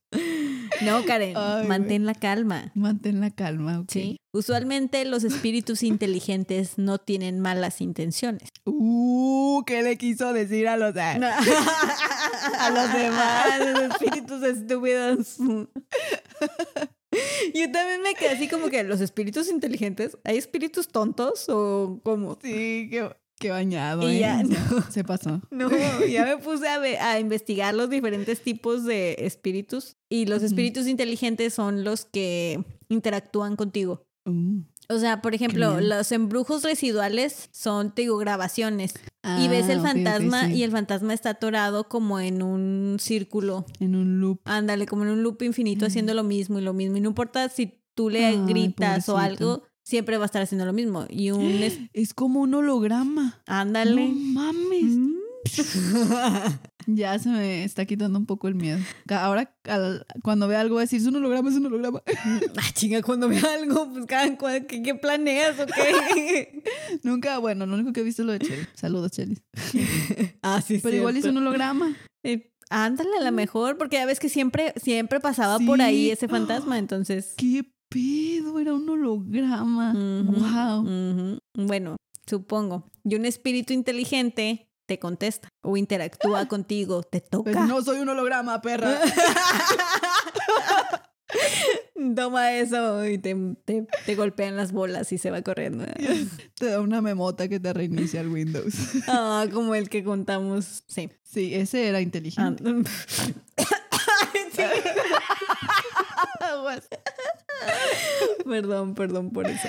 Speaker 1: No, Karen,
Speaker 2: Ay,
Speaker 1: mantén la calma.
Speaker 2: Mantén la calma, ok.
Speaker 1: Sí. Usualmente los espíritus inteligentes no tienen malas intenciones.
Speaker 2: Uh, ¿qué le quiso decir a los, a los demás?
Speaker 1: A los espíritus estúpidos. Yo también me quedé así como que los espíritus inteligentes, ¿hay espíritus tontos o cómo?
Speaker 2: Sí, qué, qué bañado.
Speaker 1: Y
Speaker 2: ¿eh?
Speaker 1: ya, no.
Speaker 2: Se pasó.
Speaker 1: No, ya me puse a, ve- a investigar los diferentes tipos de espíritus y los espíritus inteligentes son los que interactúan contigo.
Speaker 2: Uh,
Speaker 1: O sea, por ejemplo, los embrujos residuales son, te digo, grabaciones. y ves el
Speaker 2: ah, ok,
Speaker 1: fantasma
Speaker 2: sí.
Speaker 1: y el fantasma está atorado como en un círculo.
Speaker 2: En un loop.
Speaker 1: Ándale, como en un loop infinito haciendo lo mismo y lo mismo. Y no importa si tú le
Speaker 2: Ay,
Speaker 1: gritas o algo, siempre va a estar haciendo lo mismo. Y un... es-
Speaker 2: Es como un holograma.
Speaker 1: Ándale.
Speaker 2: No mames.
Speaker 1: Mm.
Speaker 2: Ya se me está quitando un poco el miedo. Ahora, al- cuando vea algo, voy a decir, es un holograma, es un holograma.
Speaker 1: Ah, chinga, cuando vea algo, pues cada ¿qué, qué planeas o qué?
Speaker 2: Nunca, bueno, lo único que he visto es lo de Chelly. Saludos, Chelly.
Speaker 1: ah, sí,
Speaker 2: Pero igual es un holograma.
Speaker 1: Eh, ándale, a lo mejor, porque ya ves que siempre, siempre pasaba por ahí ese fantasma, entonces.
Speaker 2: ¿Qué pedo? Era un holograma. Wow.
Speaker 1: Bueno, supongo. Y un espíritu inteligente te contesta o interactúa contigo, te toca.
Speaker 2: Pues no soy un holograma, perra.
Speaker 1: Toma eso y te, te, te golpean las bolas y se va corriendo.
Speaker 2: Te da una memota que te reinicia el Windows.
Speaker 1: Ah, como el que contamos. Sí.
Speaker 2: Sí, ese era
Speaker 1: Ah,
Speaker 2: inteligente.
Speaker 1: sí. Perdón, perdón por eso.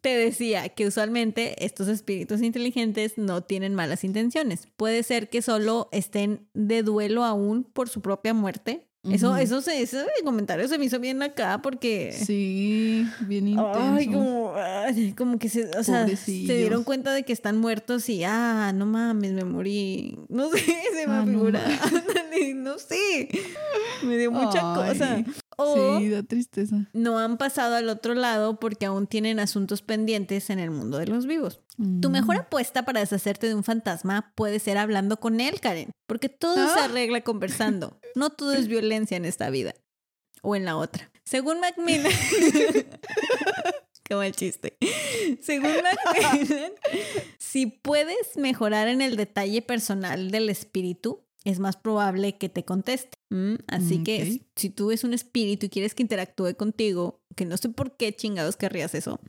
Speaker 1: Te decía que usualmente estos espíritus inteligentes no tienen malas intenciones. Puede ser que solo estén de duelo aún por su propia muerte. Eso,
Speaker 2: Ujú.
Speaker 1: eso se, ese comentario se me hizo bien acá porque.
Speaker 2: Sí, bien intenso.
Speaker 1: Ay, como, ay, como que se, o sea, se dieron cuenta de que están muertos y, ah, no mames, me morí. No sé, se me
Speaker 2: Ah,
Speaker 1: figura. no sé. Me dio mucha
Speaker 2: Ay.
Speaker 1: cosa. O
Speaker 2: Sí, da tristeza.
Speaker 1: no han pasado al otro lado porque aún tienen asuntos pendientes en el mundo de los vivos. Tu
Speaker 2: Mm.
Speaker 1: mejor apuesta para deshacerte de un fantasma puede ser hablando con él, Karen, porque todo se
Speaker 2: Ah.
Speaker 1: arregla conversando. No todo es violencia en esta vida o en la otra. Según Macmillan, qué mal chiste. Según Macmillan, si puedes mejorar en el detalle personal del espíritu, es más probable que te conteste. Mm, Así que
Speaker 2: Ok.
Speaker 1: si- tú ves un espíritu y quieres que interactúe contigo, que no sé por qué chingados querrías eso,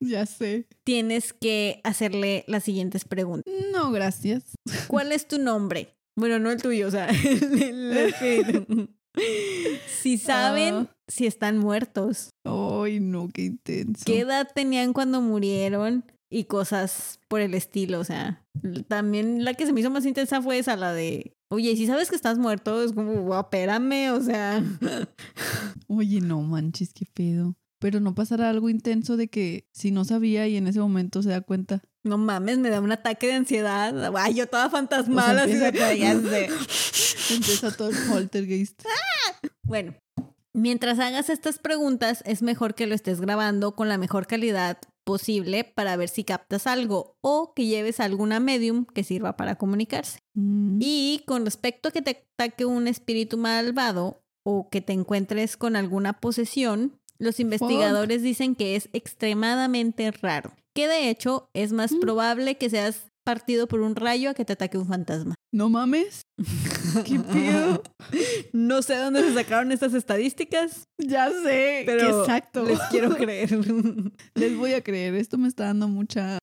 Speaker 2: Ya sé.
Speaker 1: tienes que hacerle las siguientes preguntas.
Speaker 2: No, gracias.
Speaker 1: ¿Cuál es tu nombre? Bueno, no el tuyo, o sea, el, espíritu. Si saben
Speaker 2: Ah.
Speaker 1: si están muertos,
Speaker 2: Ay, no, qué intenso.
Speaker 1: qué edad tenían cuando murieron y cosas por el estilo, o sea, también la que se me hizo más intensa fue esa, la de, oye, ¿y si sabes que estás muerto, es como, "Guau, espérame, o sea,
Speaker 2: Oye, no manches, qué pedo. Pero no pasará algo intenso de que si no sabía y en ese momento se da cuenta.
Speaker 1: no mames, me da un ataque de ansiedad. Ay, yo toda fantasmal, así de
Speaker 2: empieza
Speaker 1: ya sé.
Speaker 2: Empieza todo el poltergeist.
Speaker 1: Bueno, mientras hagas estas preguntas, es mejor que lo estés grabando con la mejor calidad posible para ver si captas algo o que lleves alguna medium que sirva para comunicarse.
Speaker 2: Mm.
Speaker 1: Y con respecto a que te ataque un espíritu malvado o que te encuentres con alguna posesión, los investigadores dicen que es extremadamente raro, que de hecho es más
Speaker 2: Mm.
Speaker 1: probable que seas partido por un rayo a que te ataque un fantasma.
Speaker 2: No mames. ¿Qué pedo?
Speaker 1: No sé dónde se sacaron estas estadísticas,
Speaker 2: Ya sé.
Speaker 1: pero
Speaker 2: Exacto.
Speaker 1: les quiero creer.
Speaker 2: Les voy a creer. Esto me está dando mucha,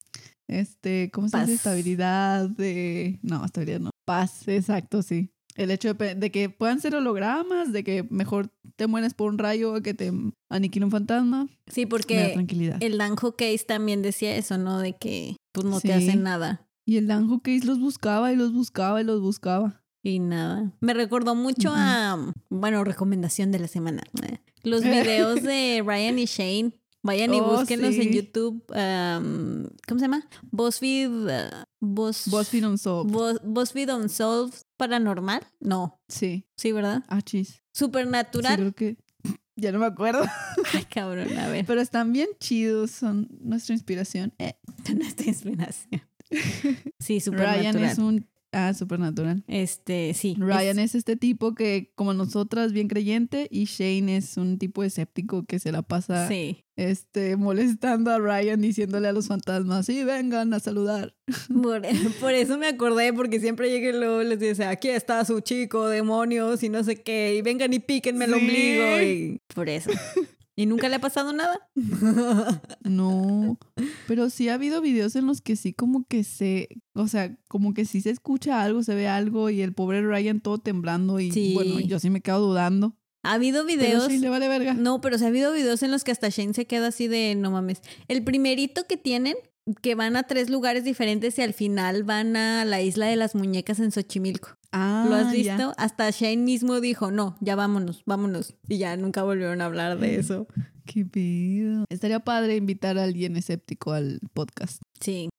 Speaker 2: este, ¿cómo se dice? Estabilidad de... No, estabilidad no. Paz, exacto, sí. El hecho de, que puedan ser hologramas, de que mejor te mueres por un rayo a que te aniquile un fantasma,
Speaker 1: Sí,
Speaker 2: me da
Speaker 1: porque
Speaker 2: tranquilidad.
Speaker 1: el Danjo Case también decía eso, ¿no? De que pues no te hacen nada.
Speaker 2: Y el Danjo Case los buscaba y los buscaba y los buscaba.
Speaker 1: Y nada. Me recordó mucho a, bueno, recomendación de la semana. eh, Los videos de Ryan y Shane. Vayan y
Speaker 2: Oh,
Speaker 1: búsquenlos en
Speaker 2: sí.
Speaker 1: YouTube. am, ¿Cómo se llama? BuzzFeed. uh, Buzz,
Speaker 2: BuzzFeed Unsolved.
Speaker 1: Buzz- BuzzFeed Unsolved Paranormal. No.
Speaker 2: sí.
Speaker 1: Sí, ¿verdad?
Speaker 2: Ah, chis. Sí,
Speaker 1: Supernatural.
Speaker 2: creo que... Ya no me acuerdo.
Speaker 1: Ay, cabrón, a ver.
Speaker 2: Pero están bien chidos, son nuestra inspiración. Eh,
Speaker 1: Nuestra inspiración. Sí,
Speaker 2: Ryan
Speaker 1: Supernatural.
Speaker 2: es un Ah, Supernatural.
Speaker 1: Este, sí.
Speaker 2: Ryan es... este tipo que, como nosotras, bien creyente, y Shane es un tipo escéptico que se la pasa
Speaker 1: Sí.
Speaker 2: este, molestando a Ryan, diciéndole a los fantasmas, sí, vengan a saludar.
Speaker 1: Por, por eso me acordé, porque siempre llegué y luego les dice, aquí está su chico, demonios, y no sé qué, y vengan y píquenme el
Speaker 2: Sí.
Speaker 1: ombligo. Y por eso. ¿Y nunca le ha pasado nada?
Speaker 2: No, pero sí ha habido videos en los que sí como que se, o sea, como que sí se escucha algo, se ve algo y el pobre Ryan todo temblando y
Speaker 1: Sí.
Speaker 2: bueno, yo sí me quedo dudando.
Speaker 1: Ha habido
Speaker 2: Pero
Speaker 1: videos.
Speaker 2: sí le vale verga.
Speaker 1: No, pero se ha habido videos en los que hasta Shane se queda así de no mames. El primerito que tienen, que van a tres lugares diferentes y al final van a la isla de las muñecas en Xochimilco.
Speaker 2: Ah,
Speaker 1: ¿Lo has
Speaker 2: ya.
Speaker 1: visto? Hasta Shane mismo dijo, no, ya vámonos, vámonos. Y ya nunca volvieron a hablar de eso.
Speaker 2: Qué pedo. Estaría padre invitar a alguien escéptico al podcast.
Speaker 1: Sí.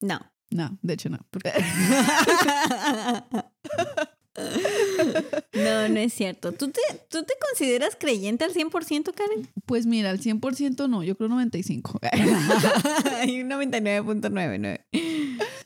Speaker 1: No.
Speaker 2: No, de hecho no.
Speaker 1: No, no es cierto. ¿Tú te, ¿Tú te consideras creyente al 100%, Karen?
Speaker 2: Pues mira, al 100% no, yo creo 95.
Speaker 1: Hay un 99.99.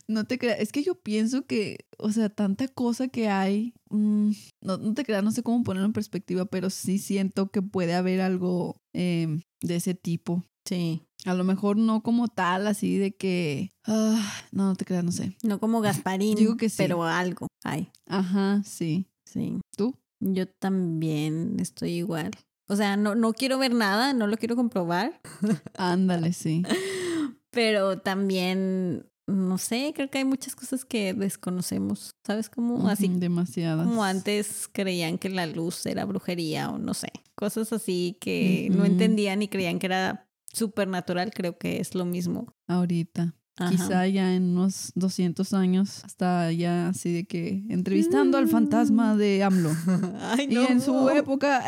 Speaker 2: No te creas, es que yo pienso que, o sea, tanta cosa que hay, mm, no, no te creas, no sé cómo ponerlo en perspectiva, pero sí siento que puede haber algo em, de ese tipo.
Speaker 1: Sí.
Speaker 2: A lo mejor no como tal, así de que, ah, no, no te creas, no sé.
Speaker 1: No como Gasparín,
Speaker 2: Digo que sí.
Speaker 1: pero algo hay.
Speaker 2: Ajá, sí.
Speaker 1: Sí.
Speaker 2: ¿Tú?
Speaker 1: Yo también estoy igual. O sea, no, no quiero ver nada, no lo quiero comprobar,
Speaker 2: Ándale, sí.
Speaker 1: pero también, no sé, creo que hay muchas cosas que desconocemos, ¿sabes? Como así,
Speaker 2: Ujú, Demasiadas.
Speaker 1: como antes creían que la luz era brujería o no sé, cosas así que no entendían y creían que era supernatural, creo que es lo mismo.
Speaker 2: Ahorita.
Speaker 1: Ajá.
Speaker 2: Quizá ya en unos 200 años, hasta ya así de que entrevistando al fantasma de AMLO.
Speaker 1: Ay,
Speaker 2: Y en su época.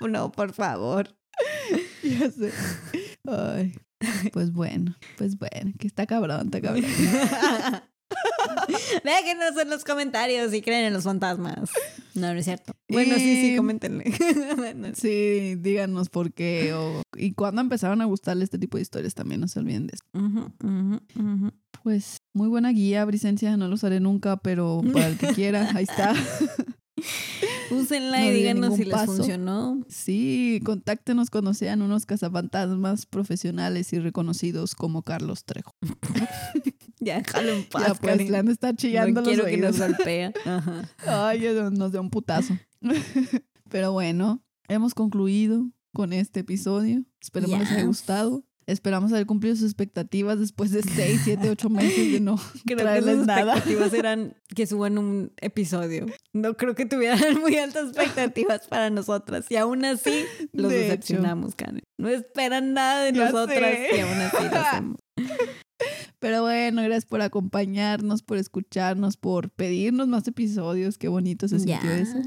Speaker 1: no, no, por favor.
Speaker 2: Ya sé. Ay. Pues bueno, pues bueno, que está cabrón, está cabrón.
Speaker 1: Déjenos en los comentarios si creen en los fantasmas. No, no es cierto. Bueno, sí, sí, coméntenle.
Speaker 2: Sí, díganos por qué o y cuándo empezaron a gustarle este tipo de historias también, no se olviden de
Speaker 1: ujú.
Speaker 2: Pues muy buena guía, Bricencia, no lo usaré nunca, pero para el que quiera, ahí está.
Speaker 1: Úsenla
Speaker 2: No
Speaker 1: y díganos si les
Speaker 2: paso.
Speaker 1: funcionó.
Speaker 2: Sí, contáctenos cuando sean unos cazafantasmas profesionales y reconocidos como Carlos Trejo.
Speaker 1: Ya, déjalo en paz,
Speaker 2: ya pues, le han estar chillando
Speaker 1: No
Speaker 2: los
Speaker 1: quiero que nos. Ajá.
Speaker 2: Ay, nos dio un putazo. Pero bueno, hemos concluido con este episodio. Esperemos les haya gustado. Esperamos haber cumplido sus expectativas después de 6, 7, 8 meses de no
Speaker 1: Creo que sus
Speaker 2: nada.
Speaker 1: expectativas eran que suban un episodio. No creo que tuvieran muy altas expectativas para nosotras. Y aún así los
Speaker 2: De hecho.
Speaker 1: decepcionamos, Karen. No esperan nada de
Speaker 2: Ya
Speaker 1: nosotras
Speaker 2: sé.
Speaker 1: y aún así lo hacemos.
Speaker 2: Pero bueno, gracias por acompañarnos, por escucharnos, por pedirnos más episodios. Qué bonito se sintió eso.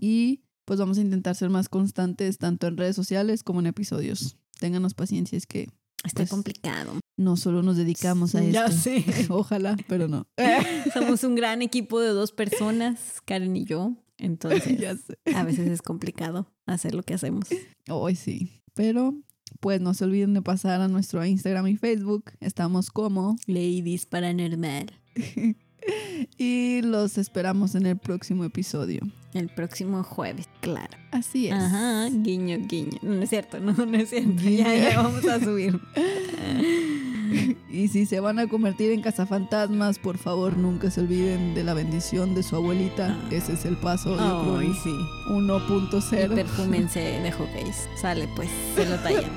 Speaker 2: Y pues vamos a intentar ser más constantes tanto en redes sociales como en episodios. Ténganos paciencia, es que
Speaker 1: Está
Speaker 2: Pues,
Speaker 1: complicado.
Speaker 2: no solo nos dedicamos a
Speaker 1: Ya
Speaker 2: esto.
Speaker 1: sé.
Speaker 2: Ojalá, pero no.
Speaker 1: Somos un gran equipo de dos personas, Karen y yo. Entonces,
Speaker 2: ya sé.
Speaker 1: a veces es complicado hacer lo que hacemos.
Speaker 2: Hoy sí. Pero pues no se olviden de pasar a nuestro Instagram y Facebook. Estamos como
Speaker 1: Ladies Paranormal.
Speaker 2: y los esperamos en el próximo episodio.
Speaker 1: El próximo jueves, claro.
Speaker 2: Así es.
Speaker 1: Ajá, guiño, guiño. No, es cierto, no, no es cierto. Ya, ya vamos a subir.
Speaker 2: Y si se van a convertir en cazafantasmas, por favor nunca se olviden de la bendición de su abuelita.
Speaker 1: Ah.
Speaker 2: Ese es el paso,
Speaker 1: Ay,
Speaker 2: el
Speaker 1: sí.
Speaker 2: 1.0.
Speaker 1: Y perfúmense de hockeys. Sale, pues, se lo tallan.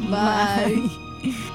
Speaker 2: Bye.